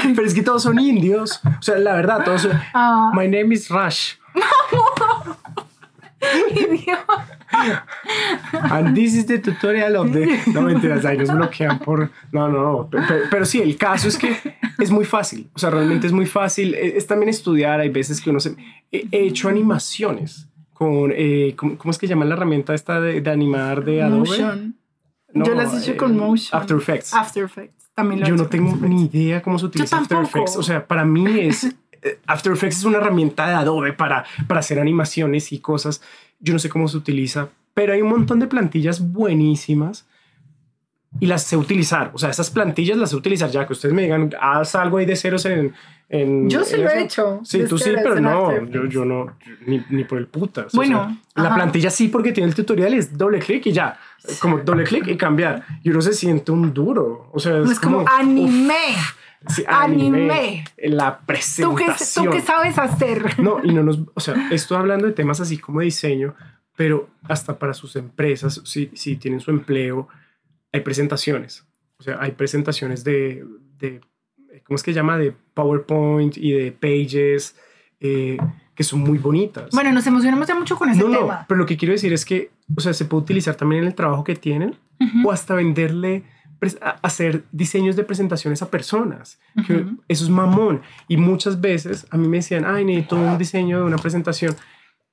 Pero es que todos son indios. O sea, la verdad, todos son... Ah. My name is Rush. (laughs) (laughs) And this is the tutorial of the... (laughs) No, mentiras, ahí nos bloquean por... No, no, no. Pero, sí, el caso es que es muy fácil. O sea, realmente es muy fácil. E, es, también estudiar. Hay veces que uno se... He, hecho animaciones con... Eh, ¿cómo, es que llama la herramienta esta de, animar de Adobe? Motion. Yo las he hecho con eh, Motion. After Effects. After Effects. También lo Yo no tengo ni idea cómo se utiliza After Effects. O sea, para mí es... Eh, After Effects es una herramienta de Adobe para, para hacer animaciones y cosas yo no sé cómo se utiliza, pero hay un montón de plantillas buenísimas y las sé utilizar. O sea, esas plantillas las sé utilizar ya que ustedes me digan, haz algo ahí de ceros en. en yo sí lo he hecho. Sí, tú sí, pero no, yo, yo no, ni, ni, por el putas. Bueno, la plantilla sí, porque tiene el tutorial y es doble clic y ya. Como doble clic y cambiar. Y uno se siente un duro. O sea, es, como, anime. Anime. La presentación. ¿Tú qué, sabes hacer? (laughs) No, y no nos. O sea, estoy hablando de temas así como diseño, pero hasta para sus empresas, si, si tienen su empleo hay presentaciones. O sea, hay presentaciones de, de ¿cómo es que se llama? De PowerPoint y de Pages, eh, que son muy bonitas. Bueno, nos emocionamos ya mucho con ese no, tema. No, pero lo que quiero decir es que, o sea, se puede utilizar también en el trabajo que tienen o hasta venderle, hacer diseños de presentaciones a personas. que eso es mamón. Y muchas veces a mí me decían, ay, necesito un diseño de una presentación.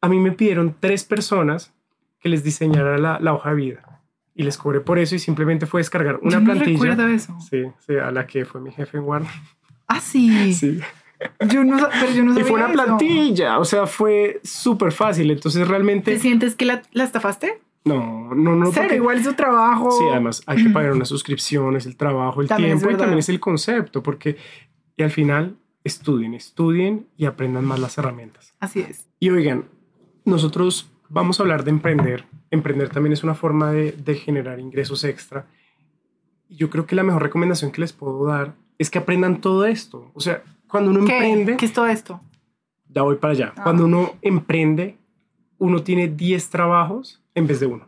A mí me pidieron tres personas que les diseñara la, la hoja de vida y les cobré por eso y simplemente fue descargar una yo plantilla. No recuerdo eso. Sí, sí, a la que fue mi jefe en Warner. Ah, sí. Sí. Yo no, pero yo no sabía Y fue una plantilla, o sea, fue súper fácil. Entonces realmente. ¿Te sientes que la, la estafaste? No, no, no. Pero igual es su trabajo. Sí, además hay que pagar unas (clears throat) suscripciones, el trabajo, el tiempo y también es el concepto, porque y al final estudien, estudien y aprendan más las herramientas. Así es. Y oigan, nosotros vamos a hablar de emprender. Emprender también es una forma de, de generar ingresos extra. Y yo creo que la mejor recomendación que les puedo dar es que aprendan todo esto. O sea, cuando uno emprende... ¿Qué es todo esto? Ya voy para allá. Ah. Cuando uno emprende, uno tiene 10 trabajos en vez de uno.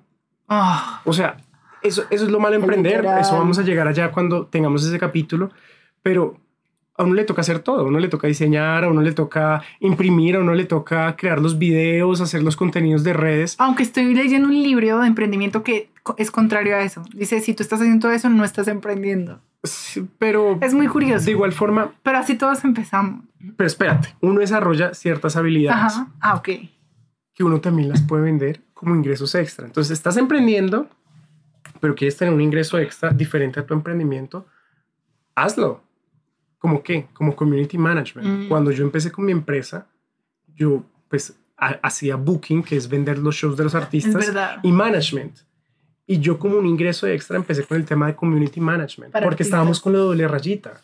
Ah. O sea, eso, eso es lo malo de emprender. Eso vamos a llegar allá cuando tengamos ese capítulo. Pero a uno le toca hacer todo, a uno le toca diseñar, a uno le toca imprimir, a uno le toca crear los videos, hacer los contenidos de redes. Aunque estoy leyendo un libro de emprendimiento que es contrario a eso. Dice, si tú estás haciendo todo eso, no estás emprendiendo. pero... Es muy curioso. De igual forma... Pero así todos empezamos. Pero espérate, uno desarrolla ciertas habilidades. Ajá. Ah, ok. Que uno también las puede vender como ingresos extra. Entonces, estás emprendiendo, pero quieres tener un ingreso extra diferente a tu emprendimiento, hazlo ¿Como qué? Como community management. Mm. Cuando yo empecé con mi empresa, yo pues hacía booking, que es vender los shows de los artistas, y management. Y yo como un ingreso extra empecé con el tema de community management, porque estábamos con la doble rayita.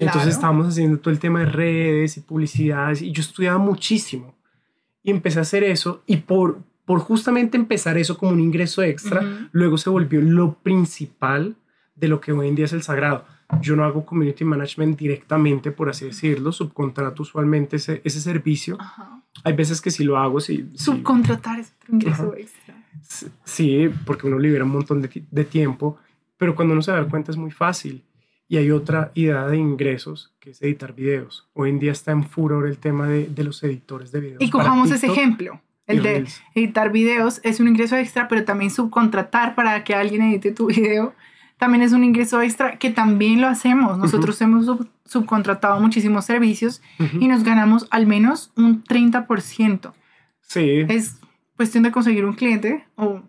Entonces estábamos haciendo todo el tema de redes y publicidades, y yo estudiaba muchísimo. Y empecé a hacer eso, y por, por justamente empezar eso como un ingreso extra, luego se volvió lo principal de lo que hoy en día es el sagrado yo no hago community management directamente, por así decirlo, subcontrato usualmente ese, ese servicio. Hay veces que sí lo hago. Sí, Subcontratar es otro ingreso extra. Sí, porque uno libera un montón de, de, tiempo, pero cuando uno se da cuenta es muy fácil. Y hay otra idea de ingresos que es editar videos. Hoy en día está en furor el tema de, de los editores de videos. Y cojamos ese ejemplo. El de editar videos es un ingreso extra, pero también subcontratar para que alguien edite tu (laughs) video también es un ingreso extra que también lo hacemos. Nosotros hemos subcontratado muchísimos servicios y nos ganamos al menos un 30%. Sí. Es cuestión de conseguir un cliente o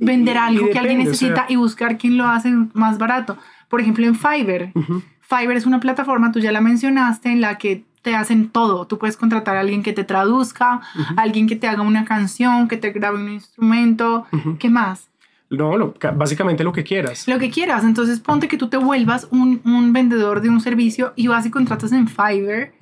vender algo que alguien necesita y buscar quién lo hace más barato. Por ejemplo, en Fiverr. Fiverr es una plataforma, tú ya la mencionaste, en la que te hacen todo. Tú puedes contratar a alguien que te traduzca, alguien que te haga una canción, que te grabe un instrumento. ¿Qué más? No, básicamente lo que quieras. Lo que quieras. Entonces ponte que tú te vuelvas un, un vendedor de un servicio y vas y contratas en Fiverr.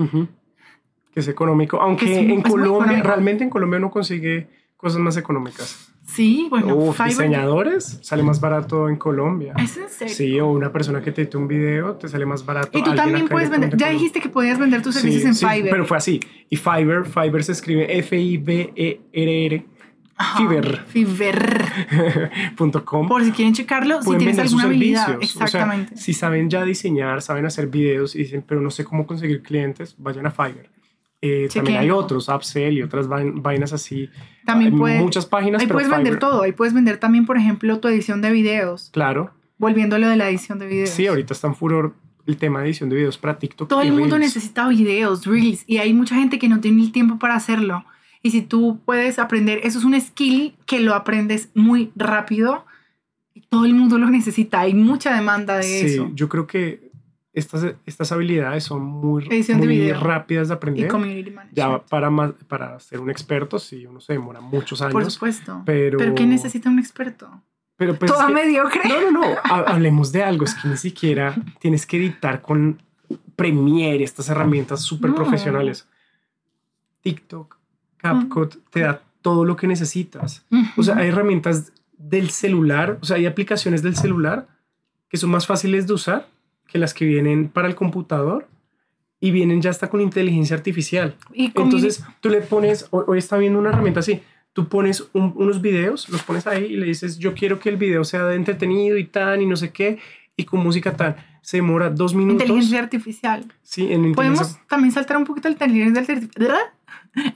Que es económico. Aunque en Colombia, realmente en Colombia uno consigue cosas más económicas. Sí, bueno. O diseñadores sale más barato en Colombia. ¿Es en serio? Sí, o una persona que te edite un video te sale más barato. Y tú también puedes vender. Ya dijiste que podías vender tus servicios en sí, Fiverr. Pero fue así. Y Fiverr, Fiverr se escribe F-I-B-E-R-R. Fiverr. Fiverr.com. (laughs) Por si quieren checarlo, si tienes alguna habilidad. Exactamente. si saben ya diseñar, saben hacer videos y dicen, pero no sé cómo conseguir clientes, vayan a Fiverr. Eh, también hay otros, Upsell y otras vainas así. También hay muchas páginas. Ahí puedes vender todo. Ahí puedes vender también, por ejemplo, tu edición de videos. Claro. Volviendo a lo de la edición de videos. Sí, ahorita está en furor el tema de edición de videos para TikTok. Todo el mundo necesita videos, reels, y hay mucha gente que no tiene el tiempo para hacerlo. Y si tú puedes aprender, eso es un skill que lo aprendes muy rápido y todo el mundo lo necesita. Hay mucha demanda de eso. Sí, yo creo que estas, estas habilidades son muy, rápidas de aprender. Y community management. Ya para, para ser un experto, sí, uno se demora muchos años. Por supuesto. Pero, ¿Pero qué necesita un experto? Pero pues Toda es que- mediocre. No, no, no. Ha- Hablemos de algo. Es que ni siquiera tienes que editar con Premiere, estas herramientas súper No. profesionales. TikTok, CapCut, te da todo lo que necesitas. O sea, hay herramientas del celular, o sea, hay aplicaciones del celular que son más fáciles de usar que las que vienen para el computador y vienen ya hasta con inteligencia artificial. y con Entonces tú le pones, hoy, está viendo una herramienta así, tú pones un- unos videos, los pones ahí y le dices, yo quiero que el video sea de entretenido y tan y no sé qué, y con música tan. Se demora dos minutos. inteligencia artificial. Sí, en inteligencia. Podemos también saltar un poquito la inteligencia artificial.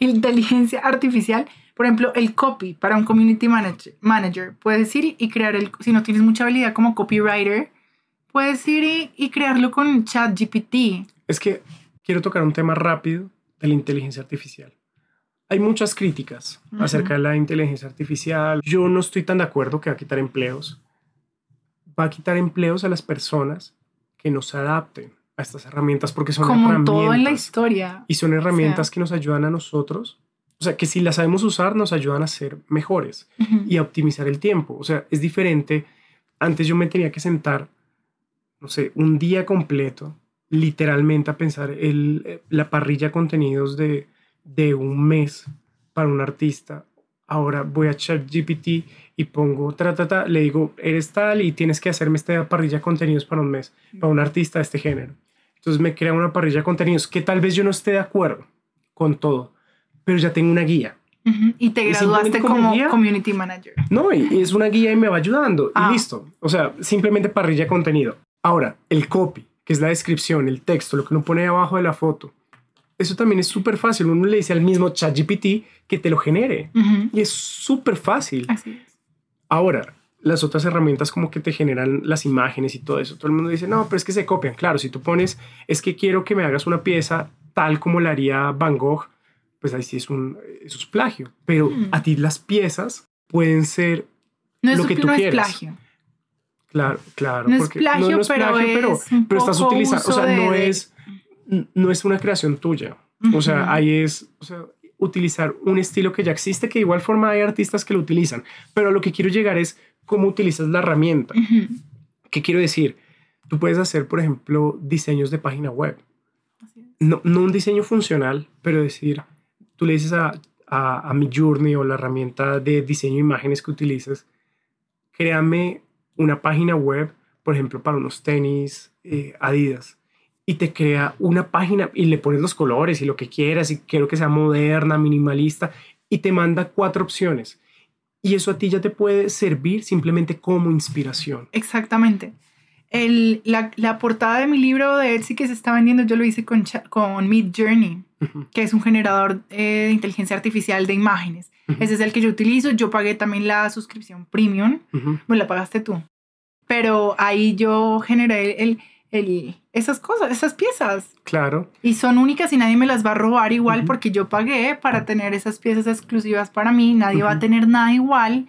Inteligencia artificial. Por ejemplo, el copy para un community manager. manager. Puedes ir y crear el, si no tienes mucha habilidad como copywriter, puedes ir y, y crearlo con ChatGPT. Es que quiero tocar un tema rápido de la inteligencia artificial. Hay muchas críticas acerca de la inteligencia artificial. Yo no estoy tan de acuerdo que va a quitar empleos. Va a quitar empleos a las personas que no se adapten a estas herramientas porque son Como herramientas. todo en la historia. Y son herramientas O sea. que nos ayudan a nosotros. O sea, que si las sabemos usar, nos ayudan a ser mejores y a optimizar el tiempo. O sea, es diferente. Antes yo me tenía que sentar, no sé, un día completo, literalmente a pensar el, la parrilla de contenidos de, de un mes para un artista. Ahora voy a ChatGPT y pongo, ta, ta, ta, le digo, eres tal y tienes que hacerme esta parrilla de contenidos para un mes, para un artista de este género. Entonces me crea una parrilla de contenidos que tal vez yo no esté de acuerdo con todo, pero ya tengo una guía. Ujú. Y te graduaste como community manager. No, y y es una guía y me va ayudando. Ah. Y listo. O sea, simplemente parrilla de contenido. Ahora, el copy, que es la descripción, el texto, lo que uno pone abajo de la foto. Eso también es súper fácil. Uno le dice al mismo ChatGPT que te lo genere. Ujú. Y es súper fácil. Así es. Ahora, las otras herramientas como que te generan las imágenes y todo eso. Todo el mundo dice, no, pero es que se copian. Claro, si tú pones, es que quiero que me hagas una pieza tal como la haría Van Gogh, pues ahí sí es un, eso es plagio. Pero Mm. a ti las piezas pueden ser No es, Lo que tú no es quieras. plagio. Claro, claro. No es plagio, pero es un pero estás utilizando, o sea, de- no es, no es una creación tuya. O sea, ahí es, o sea, utilizar un estilo que ya existe, que de igual forma hay artistas que lo utilizan. Pero a lo que quiero llegar es cómo utilizas la herramienta. Ujú. ¿Qué quiero decir? Tú puedes hacer, por ejemplo, diseños de página web. Es. No, no un diseño funcional, pero decir, tú le dices a, a, a mi Journey o la herramienta de diseño de imágenes que utilizas, créame una página web, por ejemplo, para unos tenis eh, Adidas, y te crea una página y le pones los colores y lo que quieras, y quiero que sea moderna, minimalista, y te manda cuatro opciones. Y eso a ti ya te puede servir simplemente como inspiración. Exactamente. El, la, la portada de mi libro de Etsy que se está vendiendo, yo lo hice con, con Mid Journey, que es un generador eh, de inteligencia artificial de imágenes. Ese es el que yo utilizo. Yo pagué también la suscripción premium. ujú. Bueno, la pagaste tú. Pero ahí yo generé el, el, esas cosas, esas piezas. Claro. Y son únicas y nadie me las va a robar igual porque yo pagué para tener esas piezas exclusivas para mí. Nadie va a tener nada igual.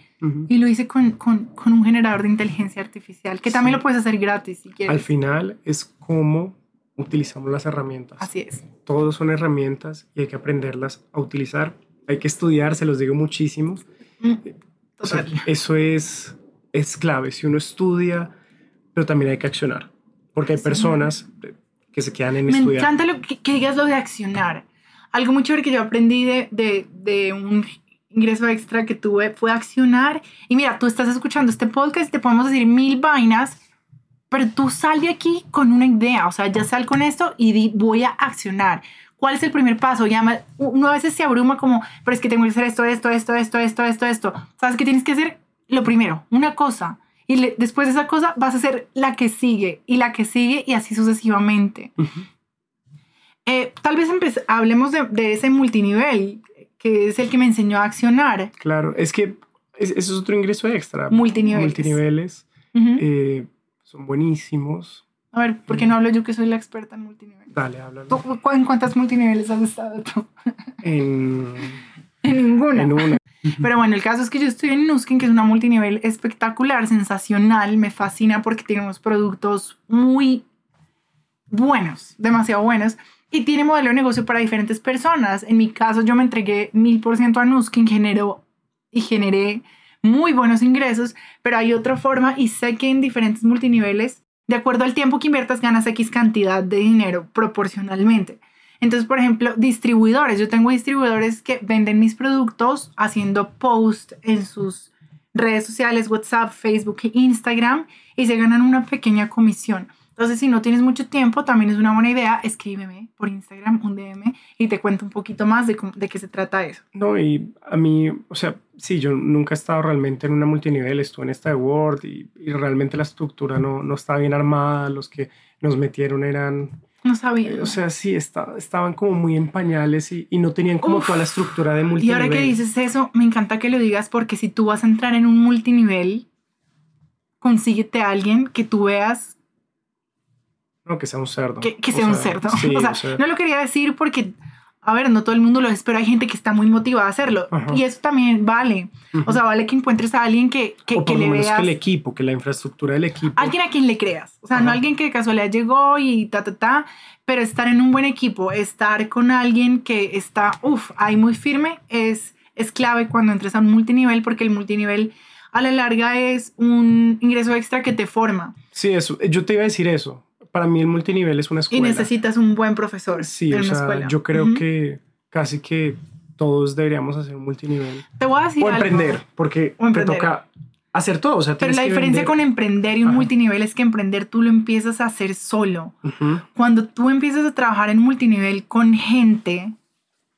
Y lo hice con, con, con un generador de inteligencia artificial, que también lo puedes hacer gratis si quieres. Al final es cómo utilizamos las herramientas. Así es. Todos son herramientas y hay que aprenderlas a utilizar. Hay que estudiar, se los digo muchísimo. Mm, O sea, eso es, es clave. Si uno estudia, pero también hay que accionar. Porque hay personas que se quedan en Me estudiar. encanta lo que, que digas lo de accionar. Algo muy chévere que yo aprendí de, de, de un ingreso extra que tuve fue accionar. Y mira, tú estás escuchando este podcast te podemos decir mil vainas, pero tú sal de aquí con una idea. O sea, ya sal con esto y di, voy a accionar. ¿Cuál es el primer paso? Me- uno a veces se abruma como, pero es que tengo que hacer esto, esto, esto, esto, esto, esto, esto. ¿Sabes qué tienes que hacer? Lo primero, una cosa. Y le- después de esa cosa vas a hacer la que sigue y la que sigue y así sucesivamente. Eh, tal vez hablemos de, de ese multinivel, que es el que me enseñó a accionar. Claro, es que es- eso es otro ingreso extra. Multiniveles. Multiniveles Ujú. eh, son buenísimos. A ver, ¿por qué no hablo yo que soy la experta en multinivel? Dale, háblalo. ¿Tú- ¿En cuántas multiniveles has estado tú? En, (laughs) En ninguna. en una. (laughs) Pero bueno, el caso es que yo estoy en Nuskin, que es una multinivel espectacular, sensacional, me fascina porque tiene unos productos muy buenos, demasiado buenos, y tiene modelo de negocio para diferentes personas. En mi caso, yo me entregué mil por ciento a Nuskin, generó y generé muy buenos ingresos, pero hay otra forma y sé que en diferentes multiniveles, de acuerdo al tiempo que inviertas, ganas X cantidad de dinero proporcionalmente. Entonces, por ejemplo, distribuidores. Yo tengo distribuidores que venden mis productos haciendo post en sus redes sociales, WhatsApp, Facebook e Instagram y se ganan una pequeña comisión. Entonces, si no tienes mucho tiempo, también es una buena idea, escríbeme por Instagram un DM y te cuento un poquito más de, de qué se trata eso. No, y a mí, o sea, sí, yo nunca he estado realmente en una multinivel, estuve en esta de Word y, y realmente la estructura no, no estaba bien armada, los que nos metieron eran no sabía. O sea, sí, estaban como muy en pañales y, no tenían como toda la estructura de multinivel. Y ahora que dices eso, me encanta que lo digas porque si tú vas a entrar en un multinivel, consíguete a alguien que tú veas. No, que sea un cerdo. Que, sea, un cerdo. (laughs) o sea, no lo quería decir porque a ver, no todo el mundo lo es, pero hay gente que está muy motivada a hacerlo. Y eso también vale. O sea, vale que encuentres a alguien que, que, que le veas. que el equipo, que la infraestructura del equipo. Alguien a quien le creas. O sea, no alguien que de casualidad llegó y ta, ta, ta, pero estar en un buen equipo, estar con alguien que está, uff, ahí muy firme, es, es clave cuando entres a un multinivel, porque el multinivel a la larga es un ingreso extra que te forma. Sí, eso. Yo te iba a decir eso para mí el multinivel es una escuela. Y necesitas un buen profesor. Sí, o sea, yo creo que casi que todos deberíamos hacer un multinivel. Te voy a decir O emprender, porque te toca hacer todo. O sea, Pero la diferencia con emprender y un multinivel es que emprender tú lo empiezas a hacer solo. Cuando tú empiezas a trabajar en multinivel con gente,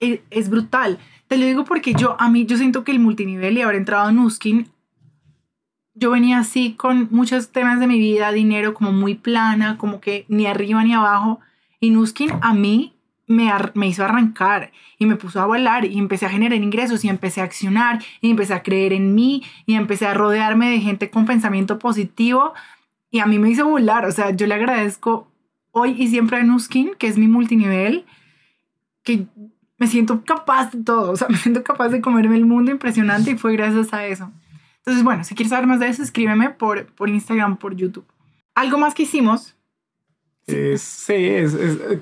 es, es, brutal. Te lo digo porque yo, a mí, yo siento que el multinivel y haber entrado en Uskin yo venía así con muchos temas de mi vida, dinero como muy plana, como que ni arriba ni abajo. Y Nuskin a mí me, me hizo arrancar y me puso a volar y empecé a generar ingresos y empecé a accionar y empecé a creer en mí y empecé a rodearme de gente con pensamiento positivo y a mí me hizo volar. O sea, yo le agradezco hoy y siempre a Nuskin, que es mi multinivel, que me siento capaz de todo, o sea, (laughs) me siento capaz de comerme el mundo impresionante y fue gracias a eso. Entonces, bueno, si quieres saber más de eso, escríbeme por, por Instagram, por YouTube. Algo más que hicimos. sí, es,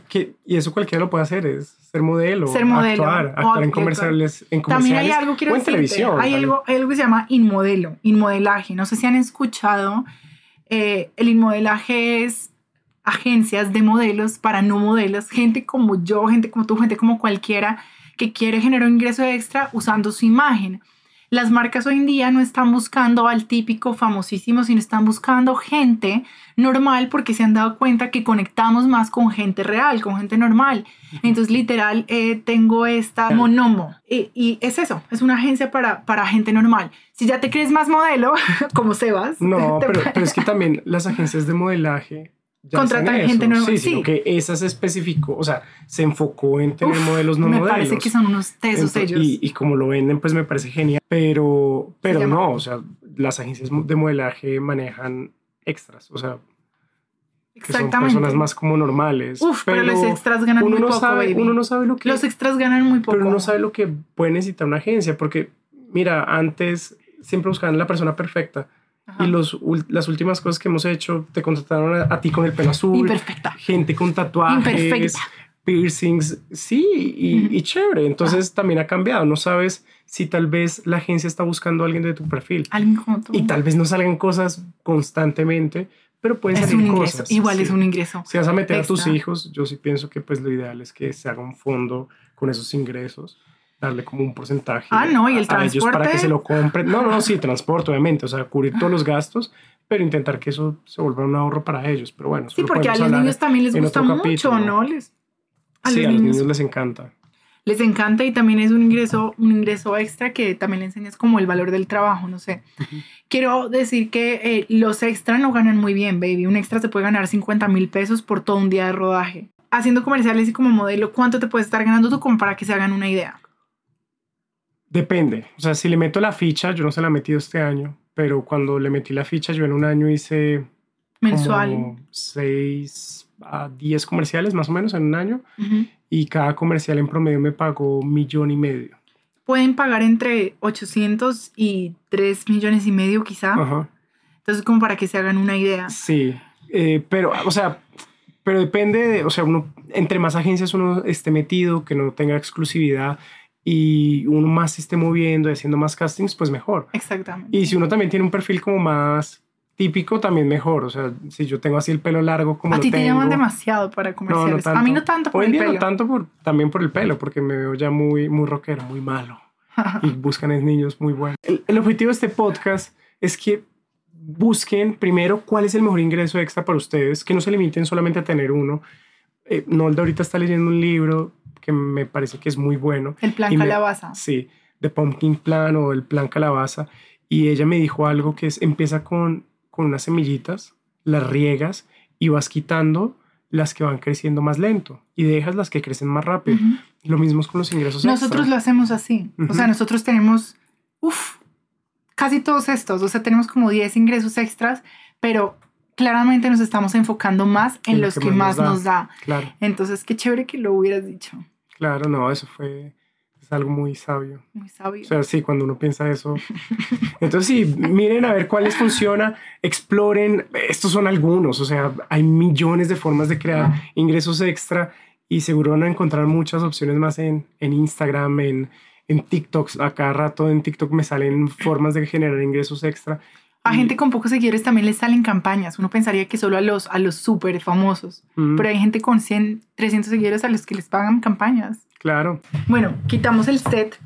que, y eso cualquiera lo puede hacer, es ser modelo, ser modelo actuar, actuar en, comerciales, en comerciales También hay algo, quiero o en televisión. Hay algo, algo, que se llama inmodelo, inmodelaje. No sé si han escuchado. Eh, el inmodelaje es agencias de modelos para no modelos, gente como yo, gente como tú, gente como cualquiera que quiere generar un ingreso extra usando su imagen. Las marcas hoy en día no están buscando al típico famosísimo, sino están buscando gente normal porque se han dado cuenta que conectamos más con gente real, con gente normal. Entonces, literal, eh, tengo esta monomo. Y, y, es eso, es una agencia para, para gente normal. Si ya te crees más modelo, (laughs) como Sebas. No, pero, pero es que (laughs) también las agencias de modelaje contratar gente nueva. Sí, sí, que esa se especificó, o sea, se enfocó en tener modelos no me modelos. Me parece que son unos tesos ellos. Y, y, como lo venden, pues me parece genial. Pero, pero no, o sea, las agencias de modelaje manejan extras, o sea, que son personas más como normales. Uf, pero, los extras ganan uno muy no poco, sabe, Uno no sabe lo que... Los extras ganan muy poco. Pero uno sabe lo que puede necesitar una agencia, porque, mira, antes siempre buscaban la persona perfecta y los, las últimas cosas que hemos hecho, te contrataron a, ti con el pelo azul. Imperfecta. Gente con tatuajes. Piercings. Sí, y, chévere. Entonces también ha cambiado. No sabes si tal vez la agencia está buscando a alguien de tu perfil. Alguien como tú. Y tal vez no salgan cosas constantemente, pero pueden es salir cosas. Igual es un ingreso. Si vas a meter a tus hijos, yo sí pienso que pues lo ideal es que se haga un fondo con esos ingresos darle como un porcentaje ah, no, ¿y el a, ellos para que se lo compren. No, no, sí, transporte, obviamente, o sea, cubrir todos los gastos, pero intentar que eso se vuelva un ahorro para ellos. Pero bueno, sí, porque a los niños también les gusta mucho, ¿no? Les, sí, a los niños les encanta. Les encanta y también es un ingreso, un ingreso extra que también le enseñas como el valor del trabajo, no sé. Quiero decir que eh, los extra no ganan muy bien, baby. Un extra se puede ganar 50 mil pesos por todo un día de rodaje. Haciendo comerciales y como modelo, ¿cuánto te puedes estar ganando tú como para que se hagan una idea? Depende. O sea, si le meto la ficha, yo no se la he metido este año, pero cuando le metí la ficha, yo en un año hice. Mensual. Como 6 a 10 comerciales más o menos en un año. Y cada comercial en promedio me pagó un millón y medio. Pueden pagar entre 800 y 3 millones y medio, quizá. Ajá. Entonces, como para que se hagan una idea. Sí. Eh, pero, o sea, pero depende de, o sea, uno, entre más agencias uno esté metido, que no tenga exclusividad, y uno más se esté moviendo y haciendo más castings, pues mejor. Exactamente. Y si uno también tiene un perfil como más típico, también mejor. O sea, si yo tengo así el pelo largo como A ti te tengo, llaman demasiado para comerciales. tanto. A mí no tanto por Hoy el día pelo. no tanto por, también por el pelo, porque me veo ya muy, muy rockero, muy malo. (laughs) y buscan en niños muy buenos. El, el objetivo de este podcast es que busquen primero cuál es el mejor ingreso extra para ustedes, que no se limiten solamente a tener uno. Eh, Nolda ahorita está leyendo un libro que me parece que es muy bueno. El plan Y me- calabaza. Sí, de Pumpkin Plan o el plan calabaza. Y ella me dijo algo que es, empieza con, con unas semillitas, las riegas y vas quitando las que van creciendo más lento y dejas las que crecen más rápido. Ujú. Lo mismo es con los ingresos Nosotros extra. lo hacemos así. O sea, nosotros tenemos, uff, casi todos estos. O sea, tenemos como 10 ingresos extras, pero claramente nos estamos enfocando más en En lo los que que, más nos nos da. Claro, Entonces, qué chévere que lo hubieras dicho. Claro, no, eso fue es algo muy sabio. Muy sabio. O sea, sí, cuando uno piensa eso. (laughs) Entonces, sí, miren a ver cuáles funciona, exploren. Estos son algunos, o sea, hay millones de formas de crear ingresos extra y seguro van a encontrar muchas opciones más en, en Instagram, en, en TikTok. A cada rato en TikTok me salen formas de generar ingresos extra. A gente con pocos seguidores también les salen campañas. Uno pensaría que solo a los, a los súper famosos. Mm, Pero hay gente con 100, 300 seguidores a los que les pagan campañas. claro, Bueno, quitamos el set.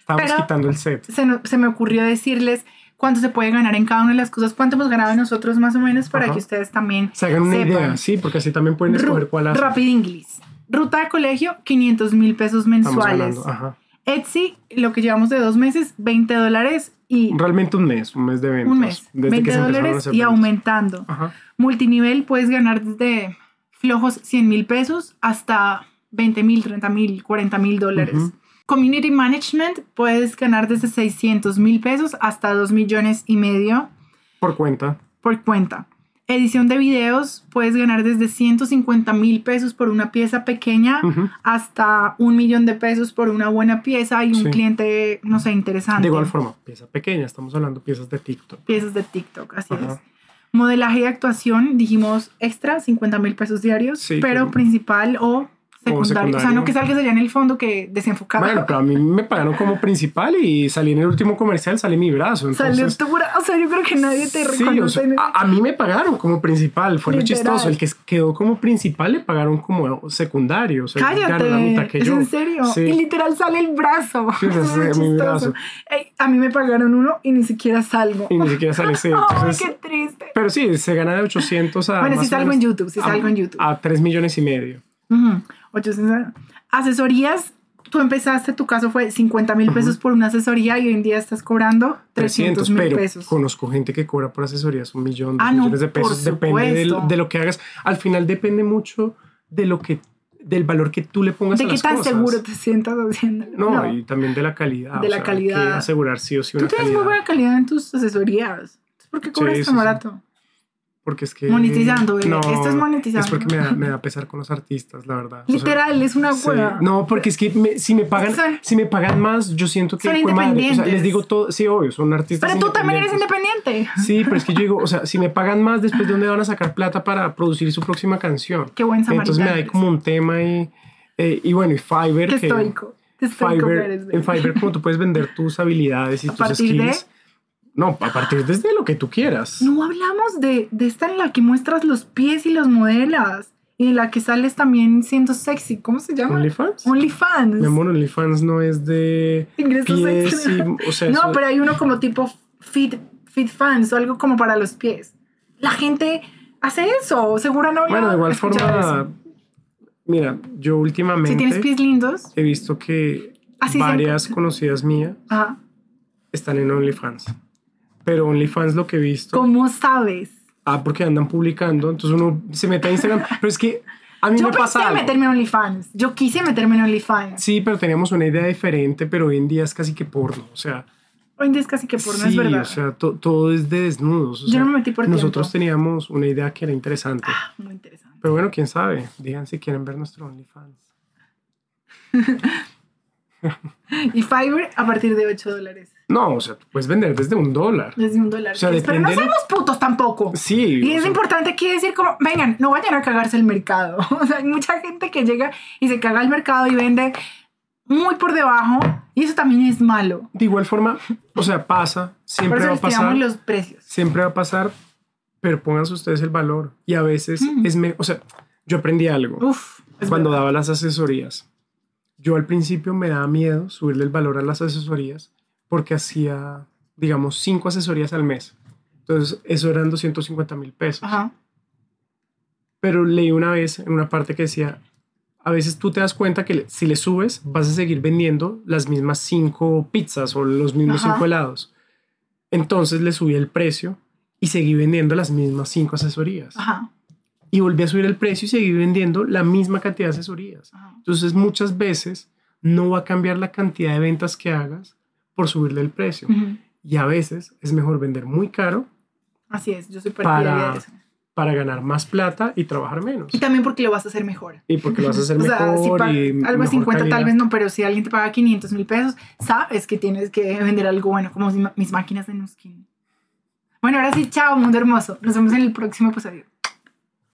estamos Pero- quitando el set. Se, no- se me ocurrió decirles cuánto se puede ganar en cada una de las cosas, cuánto hemos ganado nosotros más o menos para Ajá. que ustedes también Se hagan una sepan. idea, sí, porque así también pueden escoger Ru- cuál hacer. Rapid English. Ruta de colegio, 500 mil pesos Estamos mensuales. ganando. Ajá. Etsy, lo que llevamos de dos meses, 20 dólares y Realmente un mes, un mes de ventas. un mes. desde 20 que se a dólares y ventas. aumentando. Ajá. Multinivel puedes ganar desde flojos 100 mil pesos hasta 20 mil, 30 mil, 40 mil dólares. Ujú. Community Management puedes ganar desde 600 mil pesos hasta 2 millones y medio Por cuenta. por cuenta. Edición de videos puedes ganar desde 150 mil pesos por una pieza pequeña hasta un millón de pesos por una buena pieza y un Sí. cliente, no sé, interesante. De igual forma, pieza pequeña, estamos hablando piezas de TikTok. Piezas de TikTok, así Ajá. es. Modelaje y actuación, dijimos extra, 50 mil pesos diarios, Sí, pero principal o secundario. O sea, no que salgas allá en el fondo que desenfocado. Bueno, pero a mí me pagaron como principal y salí en el último comercial, salí mi brazo. Salió tu bra- O sea, yo creo que nadie te sí, o reconoce. sea, a, a mí me pagaron como principal, fue lo Literal. chistoso. El que quedó como principal le pagaron como secundario. O sea, Cállate, la mitad que ¿es yo. en serio? Sí. Y literal sale el brazo. Sí, (laughs) Es muy es mi brazo. Ey, a mí me pagaron uno y ni siquiera salgo. Y ni siquiera sale (laughs) ese. Qué triste. pero sí, se gana de 800 a. Bueno, si salgo en YouTube, si salgo en YouTube. A 3 millones y medio. 800. Asesorías, tú empezaste, tu caso fue 50 mil pesos por una asesoría y hoy en día estás cobrando 300 mil pesos. conozco gente que cobra por asesorías un millón, dos Ah, no, millones de pesos, depende de lo que hagas. Al final depende mucho de lo que, del valor que tú le pongas ¿De a qué las tan cosas. seguro te sientas haciendo? No, y también de la calidad. De o la sea, calidad. Hay que asegurar sí o sí Tú una tienes calidad. muy buena calidad en tus asesorías. ¿Por qué cobras Sí, tan sí, sí. Porque es que... Monetizando, bebé. Esto es monetizando. Es porque me da, me da pesar con los artistas, la verdad. O sea, Literal, es una Sí. hueá. No, porque es que me- si me pagan Son- si me pagan más, yo siento que Son madre. O sea, independientes. les digo todo, sí, obvio, son artistas Pero tú también eres independientes. independiente. Sí, pero es que yo digo, o sea, (laughs) si me pagan más, después de dónde van a sacar plata para producir su próxima canción. Qué buen Entonces me da ahí samaritano como un tema y, eh, y bueno, y Fiverr. Qué que estoico. Fiverr, en Fiverr como tú puedes vender tus habilidades y A tus partir de- skills. No, a partir desde lo que tú quieras. No hablamos de, de esta en la que muestras los pies y los modelas. Y la que sales también siendo sexy. ¿Cómo se llama? OnlyFans. OnlyFans. Mi amor, OnlyFans no es de Ingresos pies extra. y, o sea, (laughs) No, eso- pero hay uno como tipo fit, fit fans o algo como para los pies. La gente hace eso. Seguro no bueno, de igual forma, eso. mira, yo últimamente Si tienes pies lindos. he visto que Así varias conocidas mías Ajá. están en OnlyFans. Pero OnlyFans lo que he visto. ¿Cómo sabes? Ah, porque andan publicando. Entonces uno se mete a Instagram. (laughs) pero es que a mí Yo me pasa en algo. meterme en OnlyFans. Yo quise meterme en OnlyFans. Sí, pero teníamos una idea diferente, pero hoy en día es casi que porno. O sea, Hoy en día es casi que por no sí, es verdad. o sea, to- todo es de desnudos. o Yo sea, no me metí por Nosotros tiempo. teníamos una idea que era interesante. Ah, muy interesante. Pero bueno, quién sabe. Digan si quieren ver nuestro OnlyFans. (laughs) Y Fiverr a partir de 8 dólares. No, o sea, puedes vender desde un dólar. Desde un dólar. O sea, Pero no somos putos tampoco. Sí. Y es sea, importante aquí decir como, vengan, no vayan a cagarse el mercado. (laughs) O sea, hay mucha gente que llega y se caga el mercado y vende muy por debajo y eso también es malo. De igual forma, o sea, pasa, siempre va a pasar. los precios. Siempre va a pasar, pero pónganse ustedes el valor. Y a veces es, me, o sea, yo aprendí algo Uf, cuando daba las asesorías. Yo al principio me daba miedo subirle el valor a las asesorías porque hacía, digamos, cinco asesorías al mes. Entonces, eso eran 250 mil pesos. Ajá. Pero leí una vez en una parte que decía, a veces tú te das cuenta que si le subes, vas a seguir vendiendo las mismas cinco pizzas o los mismos cinco helados. Entonces le subí el precio y seguí vendiendo las mismas cinco asesorías. Y volví a subir el precio y seguí vendiendo la misma cantidad de asesorías. Entonces muchas veces no va a cambiar la cantidad de ventas que hagas por subirle el precio. Y a veces es mejor vender muy caro. Así es, yo soy para, de eso para ganar más plata y trabajar menos. Y también porque lo vas a hacer mejor. Y porque lo vas a hacer (laughs) mejor. o y algo de 50 tal vez no, pero si alguien te paga 500 mil pesos, sabes que tienes que vender algo bueno, como mis máquinas de Nuskin. Bueno, ahora sí, chao, mundo hermoso. Nos vemos en el próximo episodio.